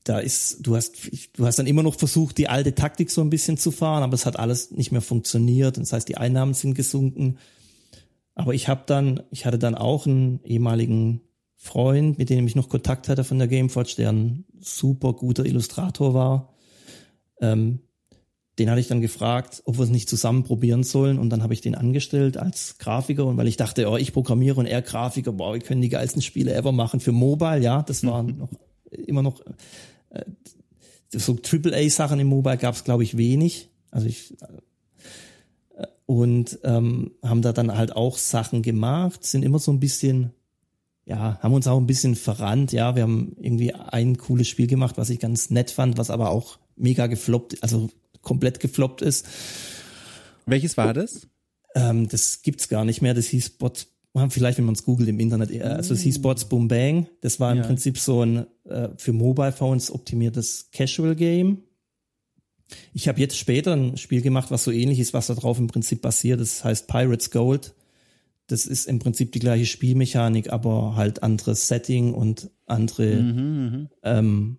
da ist, du hast, du hast dann immer noch versucht, die alte Taktik so ein bisschen zu fahren, aber es hat alles nicht mehr funktioniert. Das heißt, die Einnahmen sind gesunken. Aber ich habe dann, ich hatte dann auch einen ehemaligen Freund, mit dem ich noch Kontakt hatte von der Gameforge, der ein super guter Illustrator war. Ähm, den hatte ich dann gefragt, ob wir es nicht zusammen probieren sollen und dann habe ich den angestellt als Grafiker und weil ich dachte, oh, ich programmiere und er Grafiker, boah, wir können die geilsten Spiele ever machen für Mobile, ja, das waren mhm. noch immer noch äh, so AAA Sachen im Mobile gab es glaube ich wenig, also ich äh, und ähm, haben da dann halt auch Sachen gemacht, sind immer so ein bisschen ja, haben uns auch ein bisschen verrannt, ja, wir haben irgendwie ein cooles Spiel gemacht, was ich ganz nett fand, was aber auch mega gefloppt, also komplett gefloppt ist. Welches war das? Ähm, das gibt's gar nicht mehr. Das hieß Bots, vielleicht wenn man es googelt im Internet. äh, Also es hieß Bots Boom Bang. Das war im Ja. Prinzip so ein äh, für Mobile Phones optimiertes Casual Game. Ich habe jetzt später ein Spiel gemacht, was so ähnlich ist, was da drauf im Prinzip basiert. Das heißt Pirates Gold. Das ist im Prinzip die gleiche Spielmechanik, aber halt anderes Setting und andere ähm,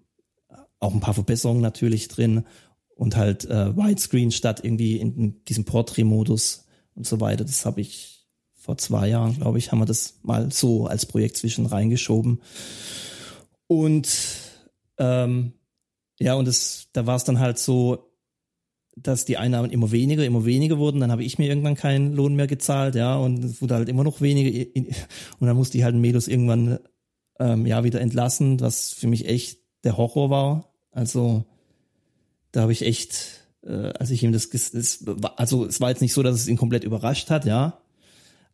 auch ein paar Verbesserungen natürlich drin und halt äh, Widescreen statt irgendwie in diesem Portrait-Modus und so weiter. Das habe ich vor zwei Jahren, glaube ich, haben wir das mal so als Projekt zwischen reingeschoben. Und ähm, ja, und das, da war es dann halt so, dass die Einnahmen immer weniger, immer weniger wurden. Dann habe ich mir irgendwann keinen Lohn mehr gezahlt, ja, und es wurde halt immer noch weniger. Und dann musste ich halt Medus irgendwann ähm, ja wieder entlassen, was für mich echt der Horror war. Also da habe ich echt, äh, als ich ihm das, es also es war jetzt nicht so, dass es ihn komplett überrascht hat, ja,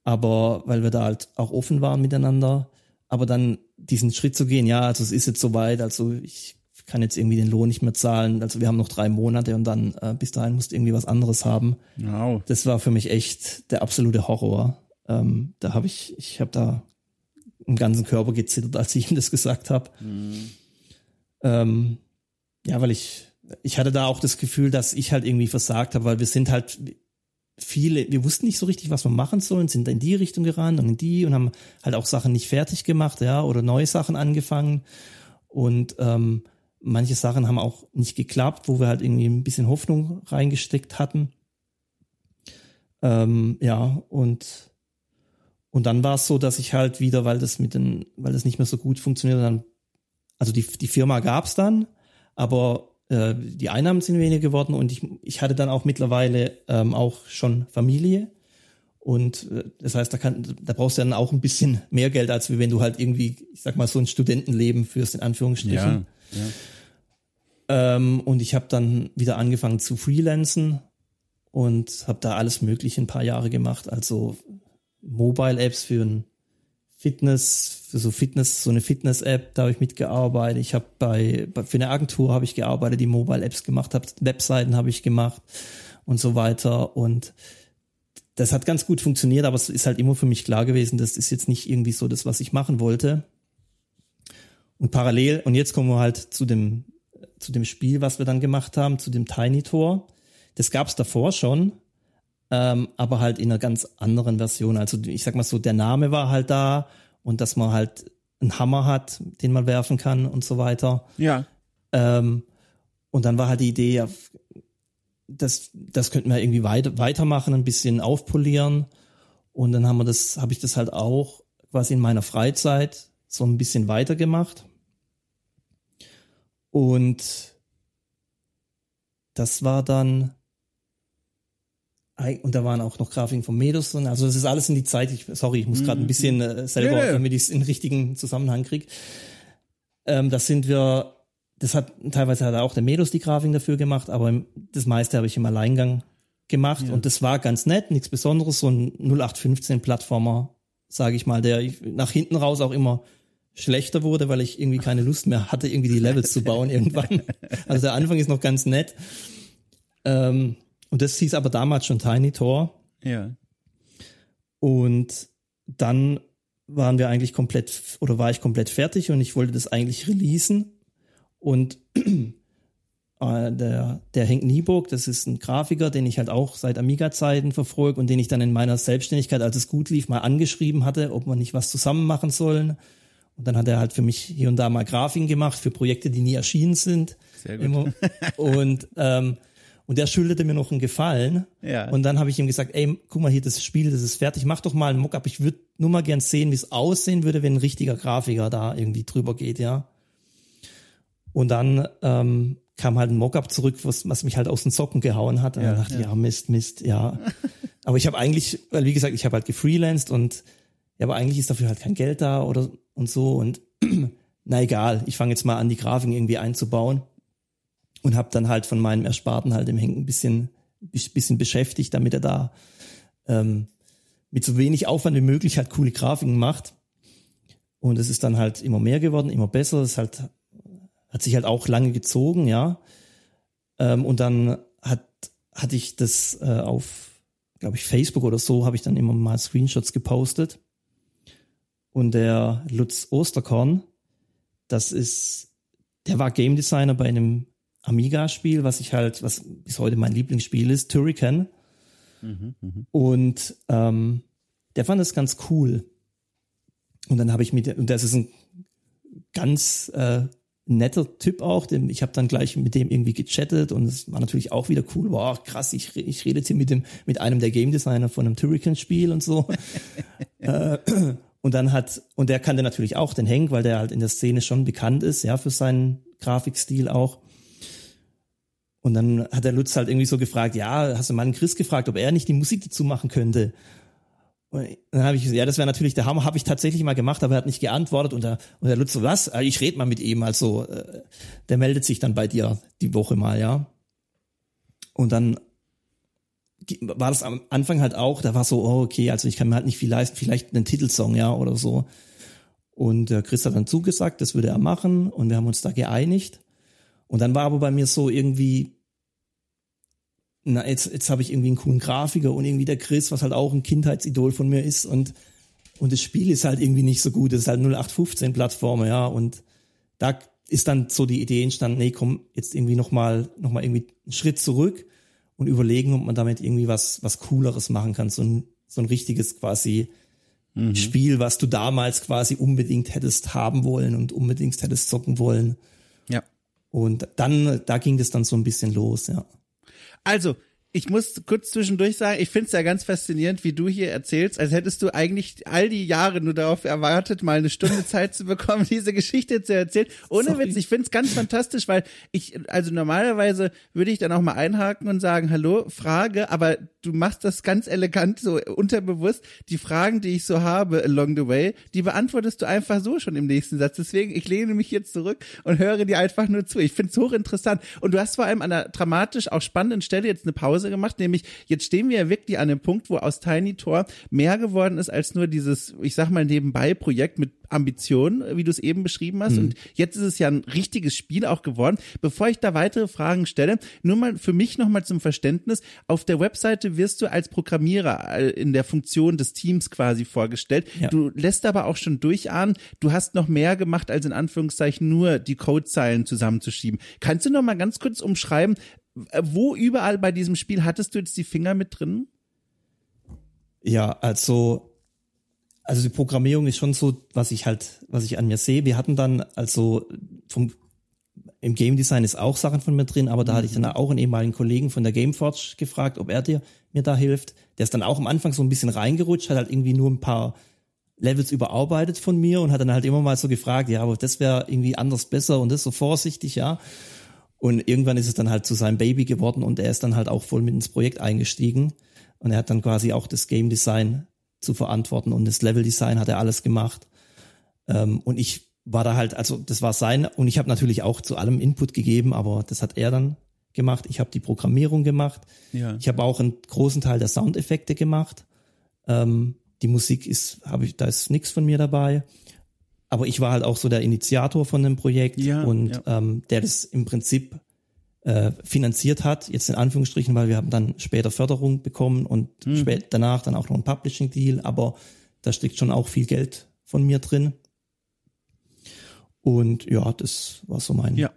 aber weil wir da halt auch offen waren miteinander, aber dann diesen Schritt zu gehen, ja, also es ist jetzt soweit, also ich kann jetzt irgendwie den Lohn nicht mehr zahlen, also wir haben noch drei Monate und dann äh, bis dahin musst du irgendwie was anderes haben. Wow. Das war für mich echt der absolute Horror. Ähm, da habe ich, ich habe da im ganzen Körper gezittert, als ich ihm das gesagt habe. Ähm, ja, weil ich, ich hatte da auch das Gefühl, dass ich halt irgendwie versagt habe, weil wir sind halt viele, wir wussten nicht so richtig, was wir machen sollen, sind in die Richtung gerannt und in die und haben halt auch Sachen nicht fertig gemacht, ja, oder neue Sachen angefangen. Und ähm, manche Sachen haben auch nicht geklappt, wo wir halt irgendwie ein bisschen Hoffnung reingesteckt hatten. Ähm, ja, und und dann war es so, dass ich halt wieder, weil das mit den, weil das nicht mehr so gut funktioniert, dann, also die, die Firma gab's dann, aber äh, die Einnahmen sind weniger geworden und ich, ich hatte dann auch mittlerweile ähm, auch schon Familie. Und äh, das heißt, da, kann, da brauchst du dann auch ein bisschen mehr Geld, als wenn du halt irgendwie, ich sag mal, so ein Studentenleben führst, in Anführungsstrichen. Ja. ja. Ähm, und ich habe dann wieder angefangen zu freelancen und habe da alles Mögliche ein paar Jahre gemacht. Also Mobile-Apps für ein Fitness, für so Fitness, so eine Fitness-App, da habe ich mitgearbeitet. Ich habe bei, bei für eine Agentur habe ich gearbeitet, die Mobile-Apps gemacht hat, Webseiten habe ich gemacht und so weiter. Und das hat ganz gut funktioniert, aber es ist halt immer für mich klar gewesen, das ist jetzt nicht irgendwie so das, was ich machen wollte. Und parallel, und jetzt kommen wir halt zu dem, zu dem Spiel, was wir dann gemacht haben, zu dem Tiny Tor. Das gab es davor schon, ähm, aber halt in einer ganz anderen Version. Also ich sag mal so, der Name war halt da und dass man halt einen Hammer hat, den man werfen kann und so weiter. Ja. Ähm, und dann war halt die Idee, ja, das, das könnten wir irgendwie weiter, weitermachen, ein bisschen aufpolieren. Und dann haben wir das, habe ich das halt auch quasi in meiner Freizeit so ein bisschen weitergemacht. Und das war dann, und da waren auch noch Grafiken vom Medus drin. Also das ist alles in die Zeit. Ich, sorry, ich muss gerade ein bisschen äh, selber, Ja, ja. damit ich es in den richtigen Zusammenhang kriege. Ähm, das sind wir, das hat teilweise hat auch der Medus die Grafiken dafür gemacht, aber im- das meiste habe ich im Alleingang gemacht und das war ganz nett, nichts Besonderes, so ein 0815 Plattformer, sage ich mal, der ich nach hinten raus auch immer schlechter wurde, weil ich irgendwie keine Lust mehr hatte, irgendwie die Levels zu bauen irgendwann. Also der Anfang ist noch ganz nett. Ähm, und das hieß aber damals schon Tiny Tor. Ja. Und dann waren wir eigentlich komplett, oder war ich komplett fertig und ich wollte das eigentlich releasen. Und äh, der, der Henk Nieburg, das ist ein Grafiker, den ich halt auch seit Amiga-Zeiten verfolge und den ich dann in meiner Selbstständigkeit, als es gut lief, mal angeschrieben hatte, ob wir nicht was zusammen machen sollen. Und dann hat er halt für mich hier und da mal Grafiken gemacht für Projekte, die nie erschienen sind. Sehr gut. Und, ähm, und der schuldete mir noch einen Gefallen. Ja. Und dann habe ich ihm gesagt, ey, guck mal hier, das Spiel, das ist fertig, mach doch mal einen Mockup. Ich würde nur mal gern sehen, wie es aussehen würde, wenn ein richtiger Grafiker da irgendwie drüber geht, ja. Und dann ähm, kam halt ein Mockup zurück, was, was mich halt aus den Socken gehauen hat. Und Ja, dann dachte ich, ja. ja, Mist, Mist, ja. aber ich habe eigentlich, weil wie gesagt, ich habe halt gefreelanced und ja, aber eigentlich ist dafür halt kein Geld da oder und so. Und na egal, ich fange jetzt mal an, die Grafiken irgendwie einzubauen und habe dann halt von meinem Ersparten halt im Henk ein bisschen, bisschen beschäftigt, damit er da ähm, mit so wenig Aufwand wie möglich halt coole Grafiken macht. Und es ist dann halt immer mehr geworden, immer besser. Es halt, hat sich halt auch lange gezogen, ja. Ähm, und dann hat, hatte ich das äh, auf glaube ich, Facebook oder so, habe ich dann immer mal Screenshots gepostet. Und der Lutz Osterkorn, das ist, der war Game Designer bei einem Amiga-Spiel, was ich halt, was bis heute mein Lieblingsspiel ist, Turrican. Mhm, mh. Und ähm, der fand das ganz cool. Und dann habe ich mit, und das ist ein ganz äh, netter Typ auch. Dem, ich habe dann gleich mit dem irgendwie gechattet und es war natürlich auch wieder cool. Wow, krass, ich, ich rede jetzt hier mit dem mit einem der Game Designer von einem Turrican-Spiel und so. äh, und dann hat und der kannte natürlich auch den Hank, weil der halt in der Szene schon bekannt ist, ja, für seinen Grafikstil auch. Und dann hat der Lutz halt irgendwie so gefragt, ja, hast du mal einen Chris gefragt, ob er nicht die Musik dazu machen könnte? Und dann habe ich gesagt, ja, das wäre natürlich der Hammer, habe ich tatsächlich mal gemacht, aber er hat nicht geantwortet und der, und der Lutz so, was? Ah, ich rede mal mit ihm, also äh, der meldet sich dann bei dir die Woche mal, ja. Und dann war das am Anfang halt auch, da war so, oh, okay, also ich kann mir halt nicht viel leisten, vielleicht einen Titelsong, ja, oder so. Und äh, Chris hat dann zugesagt, das würde er machen und wir haben uns da geeinigt. Und dann war aber bei mir so irgendwie, na, jetzt, jetzt habe ich irgendwie einen coolen Grafiker und irgendwie der Chris, was halt auch ein Kindheitsidol von mir ist und, und das Spiel ist halt irgendwie nicht so gut, es ist halt 0815 Plattform, ja, und da ist dann so die Idee entstanden, nee, komm, jetzt irgendwie nochmal, noch irgendwie einen Schritt zurück und überlegen, ob man damit irgendwie was, was Cooleres machen kann, so ein, so ein richtiges quasi mhm. Spiel, was du damals quasi unbedingt hättest haben wollen und unbedingt hättest zocken wollen. Ja. Und dann, da ging das dann so ein bisschen los, ja. Also, ich muss kurz zwischendurch sagen, ich finde es ja ganz faszinierend, wie du hier erzählst, als hättest du eigentlich all die Jahre nur darauf erwartet, mal eine Stunde Zeit zu bekommen, diese Geschichte zu erzählen. Ohne Sorry. Witz, ich finde es ganz fantastisch, weil ich, also normalerweise würde ich dann auch mal einhaken und sagen, hallo, Frage, aber du machst das ganz elegant, so unterbewusst. Die Fragen, die ich so habe along the way, die beantwortest du einfach so schon im nächsten Satz. Deswegen, ich lehne mich jetzt zurück und höre dir einfach nur zu. Ich finde es hochinteressant. Und du hast vor allem an einer dramatisch auch spannenden Stelle jetzt eine Pause Pause gemacht, nämlich jetzt stehen wir ja wirklich an dem Punkt, wo aus Tiny Tor mehr geworden ist als nur dieses, ich sag mal nebenbei Projekt mit Ambitionen, wie du es eben beschrieben hast. Mhm. Und jetzt ist es ja ein richtiges Spiel auch geworden. Bevor ich da weitere Fragen stelle, nur mal für mich nochmal zum Verständnis. Auf der Webseite wirst du als Programmierer äh, in der Funktion des Teams quasi vorgestellt. Ja. Du lässt aber auch schon durchahnen, du hast noch mehr gemacht, als in Anführungszeichen nur die Codezeilen zusammenzuschieben. Kannst du noch mal ganz kurz umschreiben, wo überall bei diesem Spiel hattest du jetzt die Finger mit drin? Ja, also also die Programmierung ist schon so, was ich halt, was ich an mir sehe. Wir hatten dann also vom im Game Design ist auch Sachen von mir drin, aber da mhm. hatte ich dann auch einen ehemaligen Kollegen von der Gameforge gefragt, ob er dir mir da hilft. Der ist dann auch am Anfang so ein bisschen reingerutscht, hat halt irgendwie nur ein paar Levels überarbeitet von mir und hat dann halt immer mal so gefragt, ja, aber das wäre irgendwie anders besser und das so vorsichtig, ja. Und irgendwann ist es dann halt zu seinem Baby geworden und er ist dann halt auch voll mit ins Projekt eingestiegen. Und er hat dann quasi auch das Game Design zu verantworten und das Level Design hat er alles gemacht. Ähm, und ich war da halt, also das war sein und ich habe natürlich auch zu allem Input gegeben, aber das hat er dann gemacht. Ich habe die Programmierung gemacht. Ja. Ich habe auch einen großen Teil der Soundeffekte gemacht. Ähm, die Musik ist, habe ich, da ist nichts von mir dabei aber ich war halt auch so der Initiator von dem Projekt ja, und ja. Ähm, der das im Prinzip äh, finanziert hat, jetzt in Anführungsstrichen, weil wir haben dann später Förderung bekommen und mhm. spät danach dann auch noch ein Publishing-Deal, aber da steckt schon auch viel Geld von mir drin. Und ja, das war so mein ja.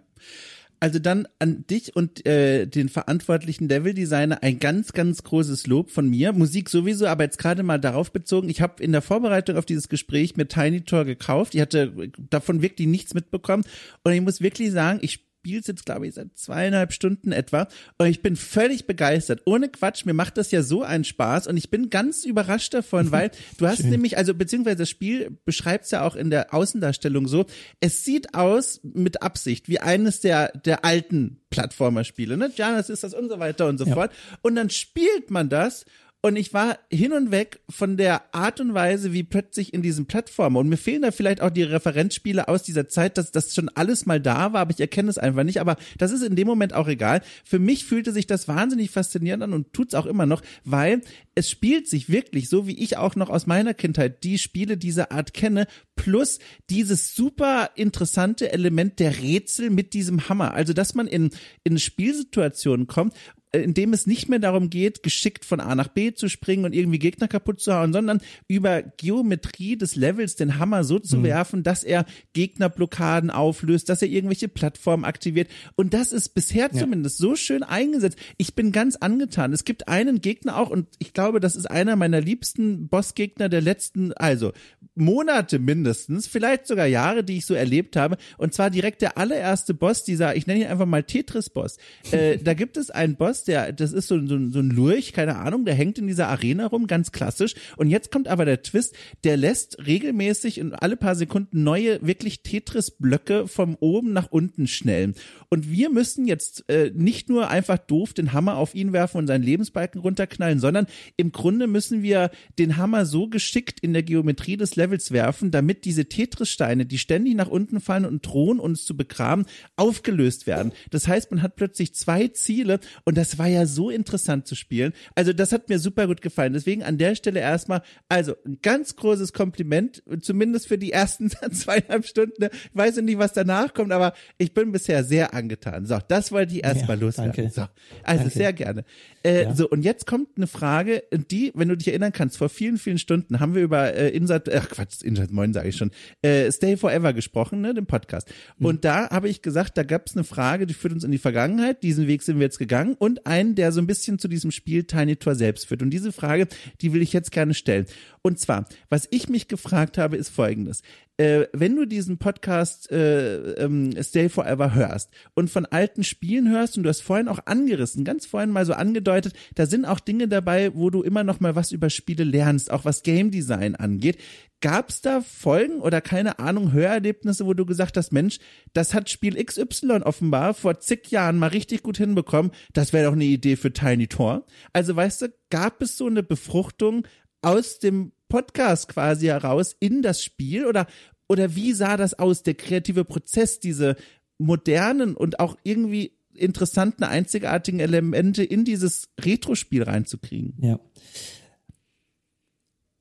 Also dann an dich und äh, den verantwortlichen Level-Designer ein ganz, ganz großes Lob von mir. Musik sowieso, aber jetzt gerade mal darauf bezogen. Ich habe in der Vorbereitung auf dieses Gespräch mir Tiny Tor gekauft. Ich hatte davon wirklich nichts mitbekommen. Und ich muss wirklich sagen, ich spiele jetzt, glaube ich, seit zweieinhalb Stunden etwa. Und ich bin völlig begeistert. Ohne Quatsch, mir macht das ja so einen Spaß. Und ich bin ganz überrascht davon, weil du hast Schön. nämlich, also beziehungsweise das Spiel beschreibt es ja auch in der Außendarstellung so, es sieht aus mit Absicht wie eines der, der alten Plattformerspiele, ne? Janus ist das und so weiter und so ja. fort. Und dann spielt man das und ich war hin und weg von der Art und Weise, wie plötzlich in diesem Plattformer. Und mir fehlen da vielleicht auch die Referenzspiele aus dieser Zeit, dass das schon alles mal da war, aber ich erkenne es einfach nicht. Aber das ist in dem Moment auch egal. Für mich fühlte sich das wahnsinnig faszinierend an und tut's auch immer noch, weil es spielt sich wirklich, so wie ich auch noch aus meiner Kindheit die Spiele dieser Art kenne, plus dieses super interessante Element der Rätsel mit diesem Hammer. Also, dass man in, in Spielsituationen kommt, in dem es nicht mehr darum geht, geschickt von A nach B zu springen und irgendwie Gegner kaputt zu hauen, sondern über Geometrie des Levels den Hammer so zu mhm. werfen, dass er Gegnerblockaden auflöst, dass er irgendwelche Plattformen aktiviert. Und das ist bisher ja. zumindest so schön eingesetzt. Ich bin ganz angetan. Es gibt einen Gegner auch und ich glaube, das ist einer meiner liebsten Bossgegner der letzten, also Monate mindestens, vielleicht sogar Jahre, die ich so erlebt habe. Und zwar direkt der allererste Boss dieser, ich nenne ihn einfach mal Tetris-Boss. Äh, da gibt es einen Boss, der, das ist so, so, so ein Lurch, keine Ahnung, der hängt in dieser Arena rum, ganz klassisch. Und jetzt kommt aber der Twist, der lässt regelmäßig in alle paar Sekunden neue, wirklich Tetris-Blöcke vom oben nach unten schnellen. Und wir müssen jetzt äh, nicht nur einfach doof den Hammer auf ihn werfen und seinen Lebensbalken runterknallen, sondern im Grunde müssen wir den Hammer so geschickt in der Geometrie des Levels werfen, damit diese Tetris-Steine, die ständig nach unten fallen und drohen uns zu begraben, aufgelöst werden. Das heißt, man hat plötzlich zwei Ziele und das war ja so interessant zu spielen. Also das hat mir super gut gefallen. Deswegen an der Stelle erstmal, also ein ganz großes Kompliment, zumindest für die ersten zweieinhalb Stunden. Ich weiß nicht, was danach kommt, aber ich bin bisher sehr angetan. So, das wollte ich erstmal ja, loswerden. So, also danke. sehr gerne. Äh, ja. So, und jetzt kommt eine Frage, die, wenn du dich erinnern kannst, vor vielen, vielen Stunden haben wir über äh, Insert, ach Quatsch, Insert Moin sage ich schon, äh, Stay Forever gesprochen, ne, dem Podcast. Mhm. Und da habe ich gesagt, da gab es eine Frage, die führt uns in die Vergangenheit, diesen Weg sind wir jetzt gegangen und einen, der so ein bisschen zu diesem Spiel Tiny Tour selbst führt. Und diese Frage, die will ich jetzt gerne stellen. Und zwar, was ich mich gefragt habe, ist folgendes. Äh, wenn du diesen Podcast äh, ähm, Stay Forever hörst und von alten Spielen hörst und du hast vorhin auch angerissen, ganz vorhin mal so angedeutet, da sind auch Dinge dabei, wo du immer noch mal was über Spiele lernst, auch was Game Design angeht. Gab es da Folgen oder keine Ahnung, Hörerlebnisse, wo du gesagt hast, Mensch, das hat Spiel XY offenbar vor zig Jahren mal richtig gut hinbekommen, das wäre doch eine Idee für Tiny Tor. Also weißt du, gab es so eine Befruchtung aus dem Podcast quasi heraus in das Spiel oder oder wie sah das aus, der kreative Prozess, diese modernen und auch irgendwie interessanten, einzigartigen Elemente in dieses Retro-Spiel reinzukriegen? Ja.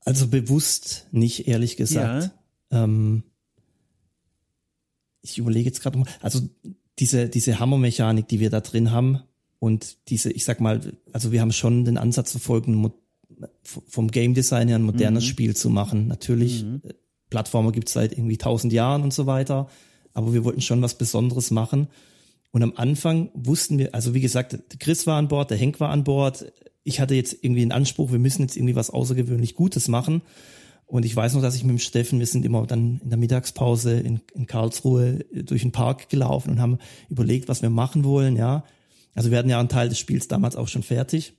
Also bewusst nicht, ehrlich gesagt. Ja. Ähm, ich überlege jetzt gerade mal, also diese, diese Hammermechanik, die wir da drin haben und diese, ich sag mal, also wir haben schon den Ansatz verfolgt, vom Game Design her ein modernes mhm. Spiel zu machen. Natürlich, mhm. Äh, Plattformer gibt es seit irgendwie tausend Jahren und so weiter, aber wir wollten schon was Besonderes machen. Und am Anfang wussten wir, also wie gesagt, Chris war an Bord, der Henk war an Bord. Ich hatte jetzt irgendwie einen Anspruch, wir müssen jetzt irgendwie was außergewöhnlich Gutes machen. Und ich weiß noch, dass ich mit dem Steffen, wir sind immer dann in der Mittagspause in, in Karlsruhe durch den Park gelaufen und haben überlegt, was wir machen wollen, ja. Also wir hatten ja einen Teil des Spiels damals auch schon fertig.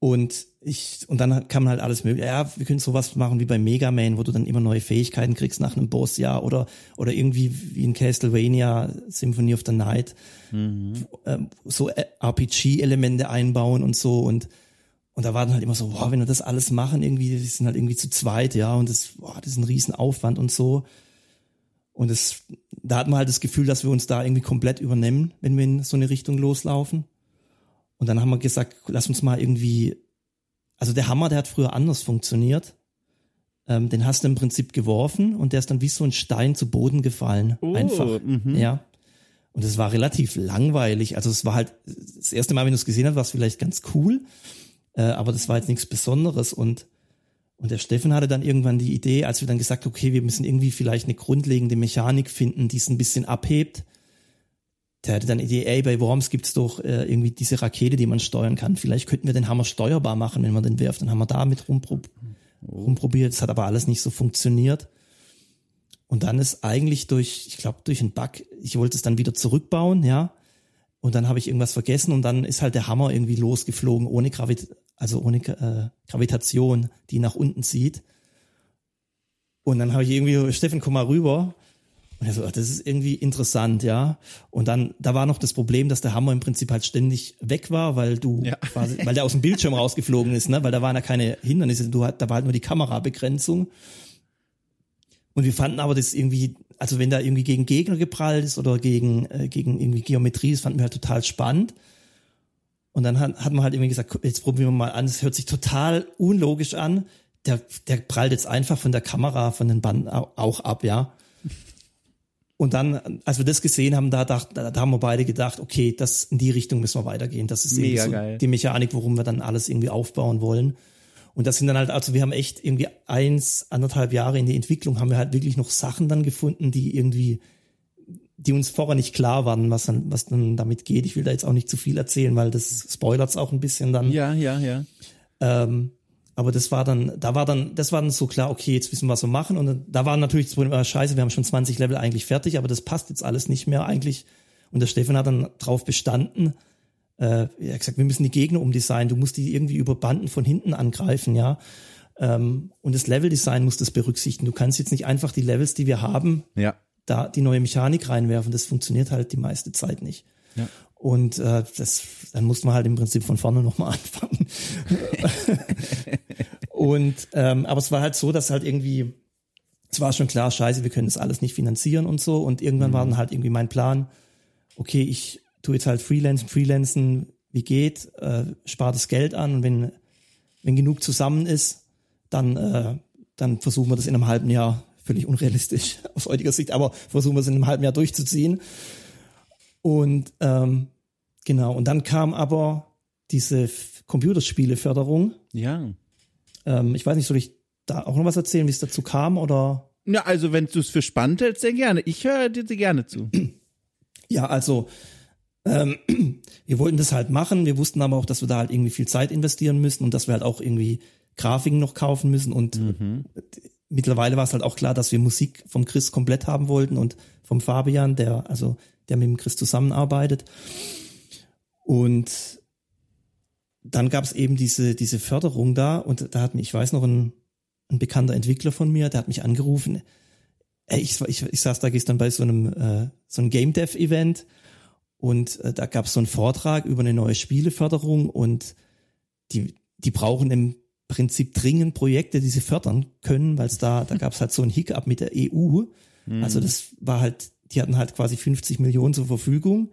Und ich, und dann kann man halt alles mögliche. Ja, wir können sowas machen wie bei Mega Man, wo du dann immer neue Fähigkeiten kriegst nach einem Boss, ja, oder, oder irgendwie wie in Castlevania Symphony of the Night, mhm. Ähm, so äh, RPG-Elemente einbauen und so und, und da war dann halt immer so, boah, wenn wir das alles machen, irgendwie, wir sind halt irgendwie zu zweit, ja, und das, boah, das ist ein Riesenaufwand und so. Und das, da hat man halt das Gefühl, dass wir uns da irgendwie komplett übernehmen, wenn wir in so eine Richtung loslaufen. Und dann haben wir gesagt, lass uns mal irgendwie, also der Hammer, der hat früher anders funktioniert. Ähm, den hast du im Prinzip geworfen und der ist dann wie so ein Stein zu Boden gefallen. Oh, Einfach. Mhm. Ja. Und es war relativ langweilig. Also es war halt das erste Mal, wenn du es gesehen hast, war es vielleicht ganz cool. Äh, aber das war jetzt nichts Besonderes. Und, und der Steffen hatte dann irgendwann die Idee, als wir dann gesagt, okay, wir müssen irgendwie vielleicht eine grundlegende Mechanik finden, die es ein bisschen abhebt der hatte dann die Idee, ey, bei Worms gibt's doch äh, irgendwie diese Rakete, die man steuern kann. Vielleicht könnten wir den Hammer steuerbar machen, wenn man den wirft. Dann haben wir damit rumpro rumprobiert. Das hat aber alles nicht so funktioniert. Und dann ist eigentlich durch, ich glaube, durch einen Bug, ich wollte es dann wieder zurückbauen, ja. Und dann habe ich irgendwas vergessen und dann ist halt der Hammer irgendwie losgeflogen, ohne Gravit also ohne äh, Gravitation, die nach unten zieht. Und dann habe ich irgendwie, Steffen, komm mal rüber. Und er so, das ist irgendwie interessant, ja. Und dann, da war noch das Problem, dass der Hammer im Prinzip halt ständig weg war, weil du ja. quasi, weil der aus dem Bildschirm rausgeflogen ist, ne? Weil da waren ja keine Hindernisse, du, da war halt nur die Kamerabegrenzung. Und wir fanden aber das irgendwie, also wenn da irgendwie gegen Gegner geprallt ist oder gegen, äh, gegen irgendwie Geometrie, das fanden wir halt total spannend. Und dann hat, hat man halt irgendwie gesagt, jetzt probieren wir mal an, es hört sich total unlogisch an. Der, der prallt jetzt einfach von der Kamera, von den Banden auch ab, ja. Und dann, als wir das gesehen haben, da, dacht, da, da haben wir beide gedacht, okay, das in die Richtung müssen wir weitergehen. Das ist Mega so geil. die Mechanik, worum wir dann alles irgendwie aufbauen wollen. Und das sind dann halt, also wir haben echt irgendwie eins, anderthalb Jahre in die Entwicklung, haben wir halt wirklich noch Sachen dann gefunden, die irgendwie, die uns vorher nicht klar waren, was dann, was dann damit geht. Ich will da jetzt auch nicht zu viel erzählen, weil das spoilert auch ein bisschen dann. Ja, ja, ja. Ähm, aber das war dann, da war dann, das war dann so klar, okay, jetzt wissen wir, was wir machen. Und dann, da war natürlich das Problem, ah, scheiße, wir haben schon 20 Level eigentlich fertig, aber das passt jetzt alles nicht mehr eigentlich. Und der Stefan hat dann drauf bestanden, äh, er hat gesagt, wir müssen die Gegner umdesignen, du musst die irgendwie über Banden von hinten angreifen, ja. Ähm, und das Leveldesign muss das berücksichtigen. Du kannst jetzt nicht einfach die Levels, die wir haben, Ja. da die neue Mechanik reinwerfen. Das funktioniert halt die meiste Zeit nicht. Ja. Und äh, das, dann mussten wir halt im Prinzip von vorne nochmal anfangen. und ähm, aber es war halt so, dass halt irgendwie, es war schon klar, scheiße, wir können das alles nicht finanzieren und so. Und irgendwann war dann halt irgendwie mein Plan, okay, ich tue jetzt halt Freelancen, Freelancen, wie geht, äh, spare das Geld an und wenn, wenn genug zusammen ist, dann, äh, dann versuchen wir das in einem halben Jahr, völlig unrealistisch aus heutiger Sicht, aber versuchen wir es in einem halben Jahr durchzuziehen. Und ähm, genau, und dann kam aber diese Computerspieleförderung. Ja. Ähm, ich weiß nicht, soll ich da auch noch was erzählen, wie es dazu kam oder? Ja, also wenn du es für spannend hältst, sehr gerne. Ich höre dir gerne zu. Ja, also ähm, wir wollten das halt machen. Wir wussten aber auch, dass wir da halt irgendwie viel Zeit investieren müssen und dass wir halt auch irgendwie Grafiken noch kaufen müssen. Und mittlerweile war es halt auch klar, dass wir Musik vom Chris komplett haben wollten und vom Fabian, der also der mit dem Chris zusammenarbeitet. Und dann gab es eben diese diese Förderung da und da hat mich, ich weiß noch, ein, ein bekannter Entwickler von mir, der hat mich angerufen. Ey, ich, ich, ich saß da gestern bei so einem äh, so einem Game Dev Event und äh, da gab es so einen Vortrag über eine neue Spieleförderung und die die brauchen im Prinzip dringend Projekte, die sie fördern können, weil es da da gab es halt so einen Hiccup mit der EU. Also das war halt, die hatten halt quasi 50 Millionen zur Verfügung,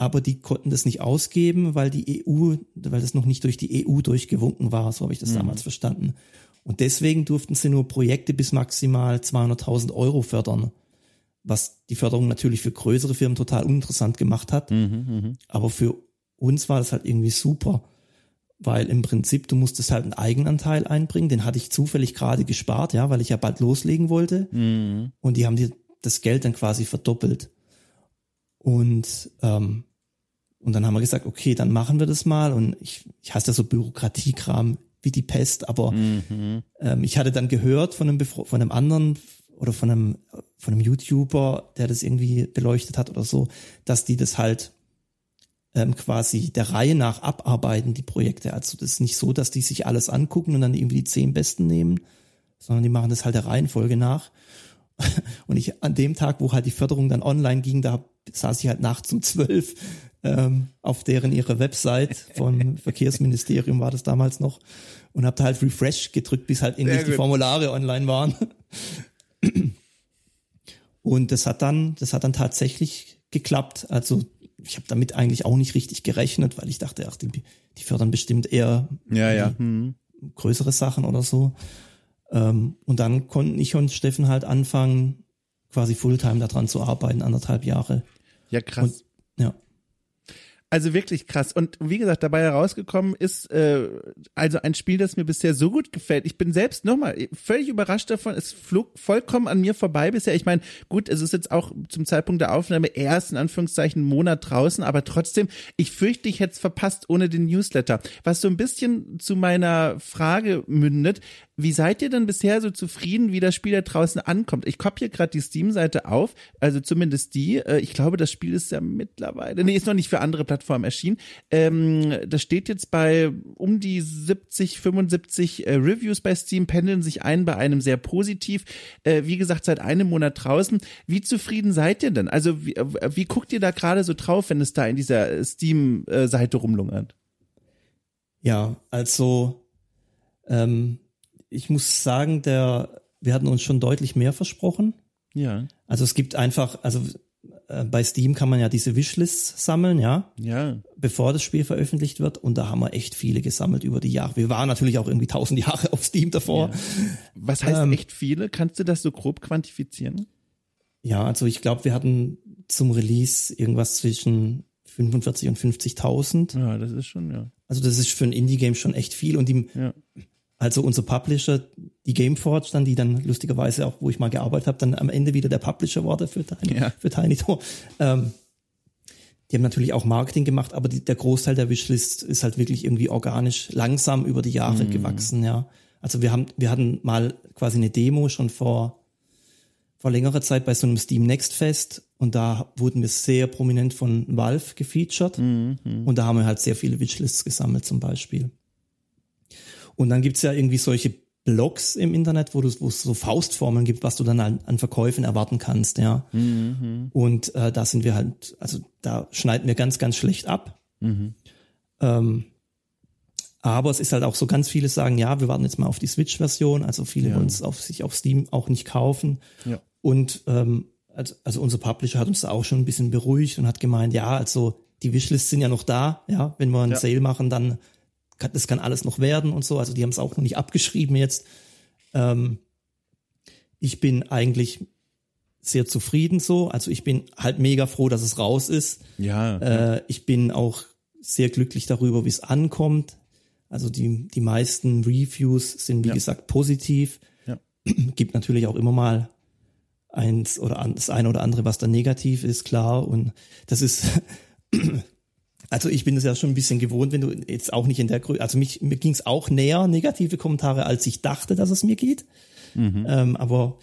aber die konnten das nicht ausgeben, weil die EU, weil das noch nicht durch die EU durchgewunken war, so habe ich das damals verstanden. Und deswegen durften sie nur Projekte bis maximal 200.000 Euro fördern, was die Förderung natürlich für größere Firmen total uninteressant gemacht hat. Aber für uns war das halt irgendwie super, weil im Prinzip du musstest halt einen Eigenanteil einbringen, den hatte ich zufällig gerade gespart, ja, weil ich ja bald loslegen wollte. Und die haben dir das Geld dann quasi verdoppelt. Und ähm, und dann haben wir gesagt, okay, dann machen wir das mal. Und ich, ich hasse ja so Bürokratiekram wie die Pest, aber ähm, ich hatte dann gehört von einem, Befro von einem anderen oder von einem, von einem YouTuber, der das irgendwie beleuchtet hat oder so, dass die das halt ähm, quasi der Reihe nach abarbeiten, die Projekte. Also das ist nicht so, dass die sich alles angucken und dann irgendwie die zehn besten nehmen, sondern die machen das halt der Reihenfolge nach. Und ich an dem Tag, wo halt die Förderung dann online ging, da saß ich halt nachts um zwölf ähm, auf deren ihre Website vom Verkehrsministerium war das damals noch und habe da halt Refresh gedrückt, bis halt endlich die. Formulare online waren. Und das hat dann, das hat dann tatsächlich geklappt. Also ich habe damit eigentlich auch nicht richtig gerechnet, weil ich dachte, ach, die, die fördern bestimmt eher Ja, ja. Hm. größere Sachen oder so. Ähm, und dann konnten ich und Steffen halt anfangen, quasi Fulltime daran zu arbeiten, anderthalb Jahre. Ja, krass. Ja. Also wirklich krass. Und wie gesagt, dabei herausgekommen ist äh, also ein Spiel, das mir bisher so gut gefällt. Ich bin selbst nochmal völlig überrascht davon. Es flog vollkommen an mir vorbei bisher. Ich meine, gut, es ist jetzt auch zum Zeitpunkt der Aufnahme erst in Anführungszeichen Monat draußen, aber trotzdem, ich fürchte, ich hätte es verpasst ohne den Newsletter. Was so ein bisschen zu meiner Frage mündet, wie seid ihr denn bisher so zufrieden, wie das Spiel da draußen ankommt? Ich kopiere gerade die Steam-Seite auf, also zumindest die. Äh, Ich glaube, das Spiel ist ja mittlerweile, nee, ist noch nicht für andere Plattformen erschienen. Ähm, das steht jetzt bei um die 70, 75 äh, Reviews bei Steam, pendeln sich ein bei einem sehr positiv. Äh, wie gesagt, seit einem Monat draußen. Wie zufrieden seid ihr denn? Also wie, äh, wie guckt ihr da gerade so drauf, wenn es da in dieser Steam-Seite rumlungert? Ja, also ähm, ich muss sagen, der, wir hatten uns schon deutlich mehr versprochen. Ja, Also es gibt einfach, also äh, bei Steam kann man ja diese Wishlists sammeln, ja, ja. bevor das Spiel veröffentlicht wird. Und da haben wir echt viele gesammelt über die Jahre. Wir waren natürlich auch irgendwie tausend Jahre auf Steam davor. Was heißt Ähm, echt viele? Kannst du das so grob quantifizieren? Ja, also ich glaube, wir hatten zum Release irgendwas zwischen 45 und 50.000. Ja, das ist schon, ja. Also das ist für ein Indie-Game schon echt viel. Und die, Ja. Also unser Publisher, die Gameforge, dann, die dann lustigerweise auch, wo ich mal gearbeitet habe, dann am Ende wieder der Publisher war für Tiny, Ja. für Tiny Tor. Ähm, die haben natürlich auch Marketing gemacht, aber die, der Großteil der Wishlist ist halt wirklich irgendwie organisch langsam über die Jahre gewachsen, ja. Also wir haben, wir hatten mal quasi eine Demo schon vor, vor längerer Zeit bei so einem Steam Next Fest und da wurden wir sehr prominent von Valve gefeatured und da haben wir halt sehr viele Wishlists gesammelt zum Beispiel. Und dann gibt's ja irgendwie solche Blogs im Internet, wo es so Faustformeln gibt, was du dann an, an Verkäufen erwarten kannst, ja. Und äh, da sind wir halt, also da schneiden wir ganz, ganz schlecht ab. Ähm, aber es ist halt auch so, ganz viele sagen, ja, wir warten jetzt mal auf die Switch-Version. Also viele Ja. wollen es auf sich auf Steam auch nicht kaufen. Ja. Und ähm, also, also unser Publisher hat uns da auch schon ein bisschen beruhigt und hat gemeint, ja, also die Wishlists sind ja noch da, ja, wenn wir einen Ja. Sale machen, dann kann, das kann alles noch werden und so. Also die haben es auch noch nicht abgeschrieben jetzt. Ähm, ich bin eigentlich sehr zufrieden so. Also ich bin halt mega froh, dass es raus ist. Ja. Äh, ich bin auch sehr glücklich darüber, wie es ankommt. Also die, die meisten Reviews sind, wie Ja. gesagt, positiv. Ja. Gibt natürlich auch immer mal eins oder an, das eine oder andere, was dann negativ ist, klar. Und das ist, also ich bin es ja schon ein bisschen gewohnt, wenn du jetzt auch nicht in der Größe, also mich, mir ging es auch näher, negative Kommentare, als ich dachte, dass es mir geht. Ähm, aber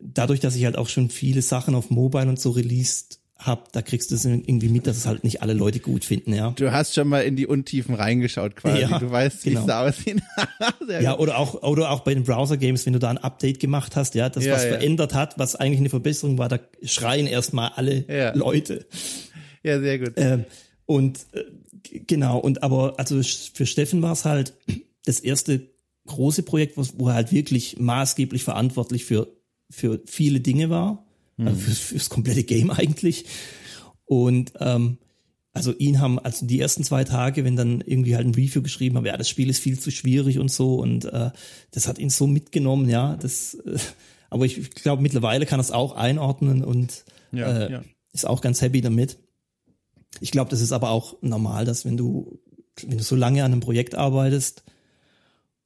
dadurch, dass ich halt auch schon viele Sachen auf Mobile und so released habe, da kriegst du es irgendwie mit, dass es halt nicht alle Leute gut finden, ja. Du hast schon mal in die Untiefen reingeschaut quasi. Ja, du weißt, wie genau. es da aussieht. Ja, oder auch, oder auch bei den Browser-Games, wenn du da ein Update gemacht hast, ja, das Ja, was ja. verändert hat, was eigentlich eine Verbesserung war, da schreien erstmal alle. Leute. ja, sehr gut. Ähm, und äh, genau, und aber also für Steffen war es halt das erste große Projekt, wo, er halt wirklich maßgeblich verantwortlich für, für viele Dinge war. Also fürs, fürs komplette Game eigentlich. Und ähm, also ihn haben, also die ersten zwei Tage, wenn dann irgendwie halt ein Review geschrieben haben, ja, das Spiel ist viel zu schwierig und so und äh, das hat ihn so mitgenommen, ja. Das, äh, aber ich glaube, mittlerweile kann er es auch einordnen und Ja, äh, ja. ist auch ganz happy damit. Ich glaube, das ist aber auch normal, dass wenn du, wenn du so lange an einem Projekt arbeitest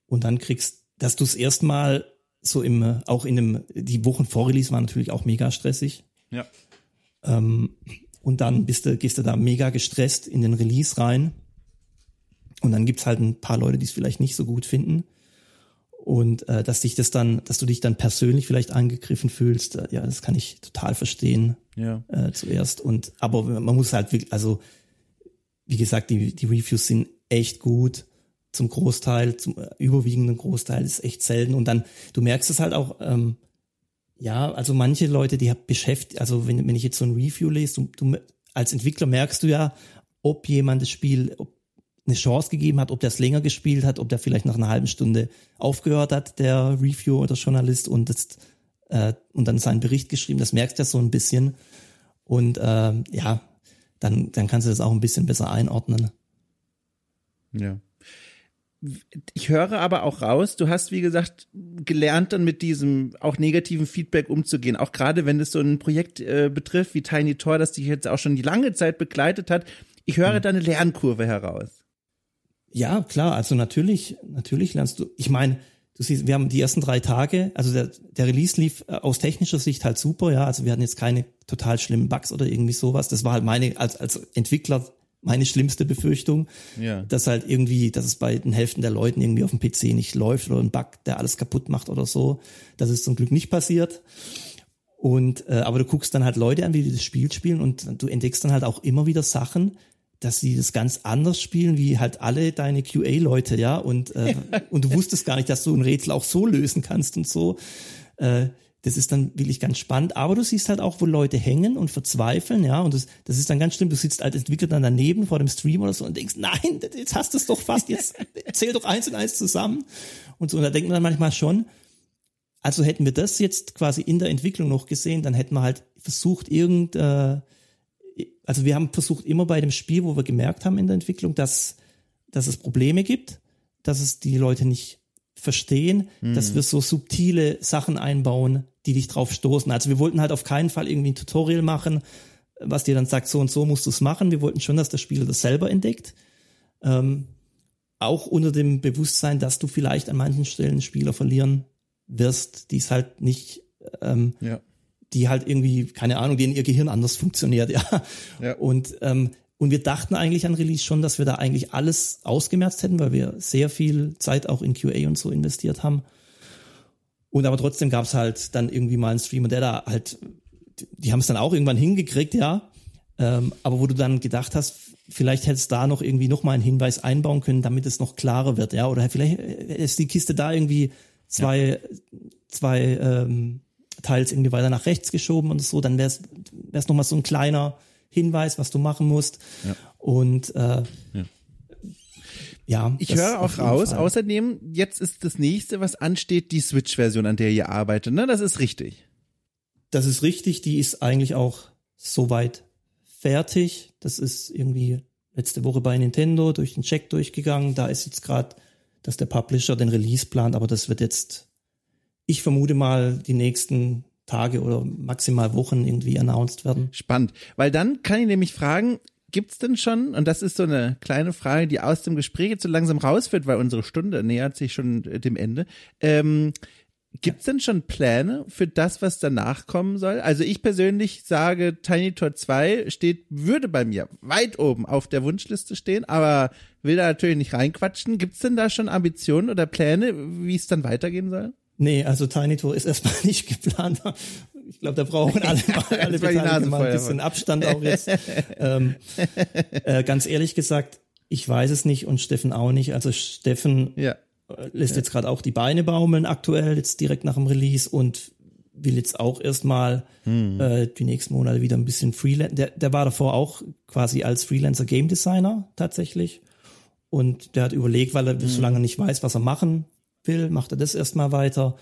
und dann kriegst, dass du es erstmal so im, auch in dem, die Wochen vor Release waren natürlich auch mega stressig. Ja. Ähm, und dann bist du, gehst du da mega gestresst in den Release rein. Und dann gibt's halt ein paar Leute, die es vielleicht nicht so gut finden. Und äh, dass dich das dann, dass du dich dann persönlich vielleicht angegriffen fühlst, äh, ja, das kann ich total verstehen Ja. äh, zuerst. Und aber man muss halt wirklich, also wie gesagt, die, die Reviews sind echt gut. Zum Großteil, zum äh, überwiegenden Großteil ist echt selten. Und dann, du merkst es halt auch, ähm, ja, also manche Leute, die beschäftigt, also wenn, wenn ich jetzt so ein Review lese, du, du als Entwickler merkst du ja, ob jemand das Spiel ob eine Chance gegeben hat, ob der es länger gespielt hat, ob der vielleicht nach einer halben Stunde aufgehört hat, der Review oder Journalist und das, äh, und dann seinen Bericht geschrieben. Das merkst du ja so ein bisschen. Und ähm, ja, dann, dann kannst du das auch ein bisschen besser einordnen. Ja. Ich höre aber auch raus, du hast, wie gesagt, gelernt dann mit diesem auch negativen Feedback umzugehen. Auch gerade wenn es so ein Projekt äh, betrifft wie Tiny Tor, das dich jetzt auch schon die lange Zeit begleitet hat. Ich höre da eine Lernkurve heraus. Ja, klar, also natürlich, natürlich lernst du, ich meine, du siehst, wir haben die ersten drei Tage, also der, der Release lief äh, aus technischer Sicht halt super, ja, also wir hatten jetzt keine total schlimmen Bugs oder irgendwie sowas. Das war halt meine, als, als Entwickler meine schlimmste Befürchtung, Ja. dass halt irgendwie, dass es bei den Hälften der Leuten irgendwie auf dem PC nicht läuft oder ein Bug, der alles kaputt macht oder so. Das ist zum Glück nicht passiert. Und äh, aber du guckst dann halt Leute an, wie die das Spiel spielen und du entdeckst dann halt auch immer wieder Sachen, dass sie das ganz anders spielen wie halt alle deine QA-Leute, ja. Und äh, und du wusstest gar nicht, dass du ein Rätsel auch so lösen kannst und so. Äh, das ist dann wirklich ganz spannend. Aber du siehst halt auch, wo Leute hängen und verzweifeln, ja. Und das, das ist dann ganz schlimm. Du sitzt als Entwickler dann daneben vor dem Stream oder so und denkst, nein, jetzt hast du es doch fast, jetzt zähl doch eins und eins zusammen. Und so, und da denkt man dann manchmal schon, also hätten wir das jetzt quasi in der Entwicklung noch gesehen, dann hätten wir halt versucht, irgend, äh, also wir haben versucht immer bei dem Spiel, wo wir gemerkt haben in der Entwicklung, dass, dass es Probleme gibt, dass es die Leute nicht verstehen, mhm. dass wir so subtile Sachen einbauen, die dich drauf stoßen. Also wir wollten halt auf keinen Fall irgendwie ein Tutorial machen, was dir dann sagt, so und so musst du es machen. Wir wollten schon, dass der Spieler das selber entdeckt. Ähm, auch unter dem Bewusstsein, dass du vielleicht an manchen Stellen Spieler verlieren wirst, die es halt nicht, ähm, ja. Die halt irgendwie, keine Ahnung, denen ihr Gehirn anders funktioniert, ja. ja. Und, ähm, und wir dachten eigentlich an Release schon, dass wir da eigentlich alles ausgemerzt hätten, weil wir sehr viel Zeit auch in QA und so investiert haben. Und aber trotzdem gab es halt dann irgendwie mal einen Streamer, der da halt, die haben es dann auch irgendwann hingekriegt, ja. Ähm, aber wo du dann gedacht hast, vielleicht hättest da noch irgendwie noch mal einen Hinweis einbauen können, damit es noch klarer wird, ja. Oder vielleicht ist die Kiste da irgendwie zwei, ja. zwei ähm, Teils irgendwie weiter nach rechts geschoben und so, dann wäre es noch mal so ein kleiner Hinweis, was du machen musst. Ja. Und äh, ja. Ja, ich höre auch raus. Fall. Außerdem, jetzt ist das nächste, was ansteht, die Switch-Version, an der ihr arbeitet. Ne, das ist richtig. Das ist richtig. Die ist eigentlich auch soweit fertig. Das ist irgendwie letzte Woche bei Nintendo durch den Check durchgegangen. Da ist jetzt gerade, dass der Publisher den Release plant, aber das wird jetzt, ich vermute mal, die nächsten Tage oder maximal Wochen irgendwie announced werden. Spannend, weil dann kann ich nämlich fragen, gibt's denn schon, und das ist so eine kleine Frage, die aus dem Gespräch jetzt so langsam rausführt, weil unsere Stunde nähert sich schon dem Ende, ähm, Gibt es denn schon Pläne für das, was danach kommen soll? Also ich persönlich sage, Tiny Tor 2 steht, würde bei mir weit oben auf der Wunschliste stehen, aber will da natürlich nicht reinquatschen. Gibt es denn da schon Ambitionen oder Pläne, wie es dann weitergehen soll? Nee, also Tiny Tour ist erstmal nicht geplant. Ich glaube, da brauchen alle mal, alle Beteiligten mal ein bisschen Abstand auch jetzt. ähm, äh, ganz ehrlich gesagt, ich weiß es nicht und Steffen auch nicht. Also Steffen ja lässt ja. jetzt gerade auch die Beine baumeln aktuell, jetzt direkt nach dem Release und will jetzt auch erstmal hm. äh, die nächsten Monate wieder ein bisschen Freelancer. Der, der war davor auch quasi als Freelancer Game Designer tatsächlich. Und der hat überlegt, weil er hm. so lange nicht weiß, was er machen will, macht er das erstmal weiter.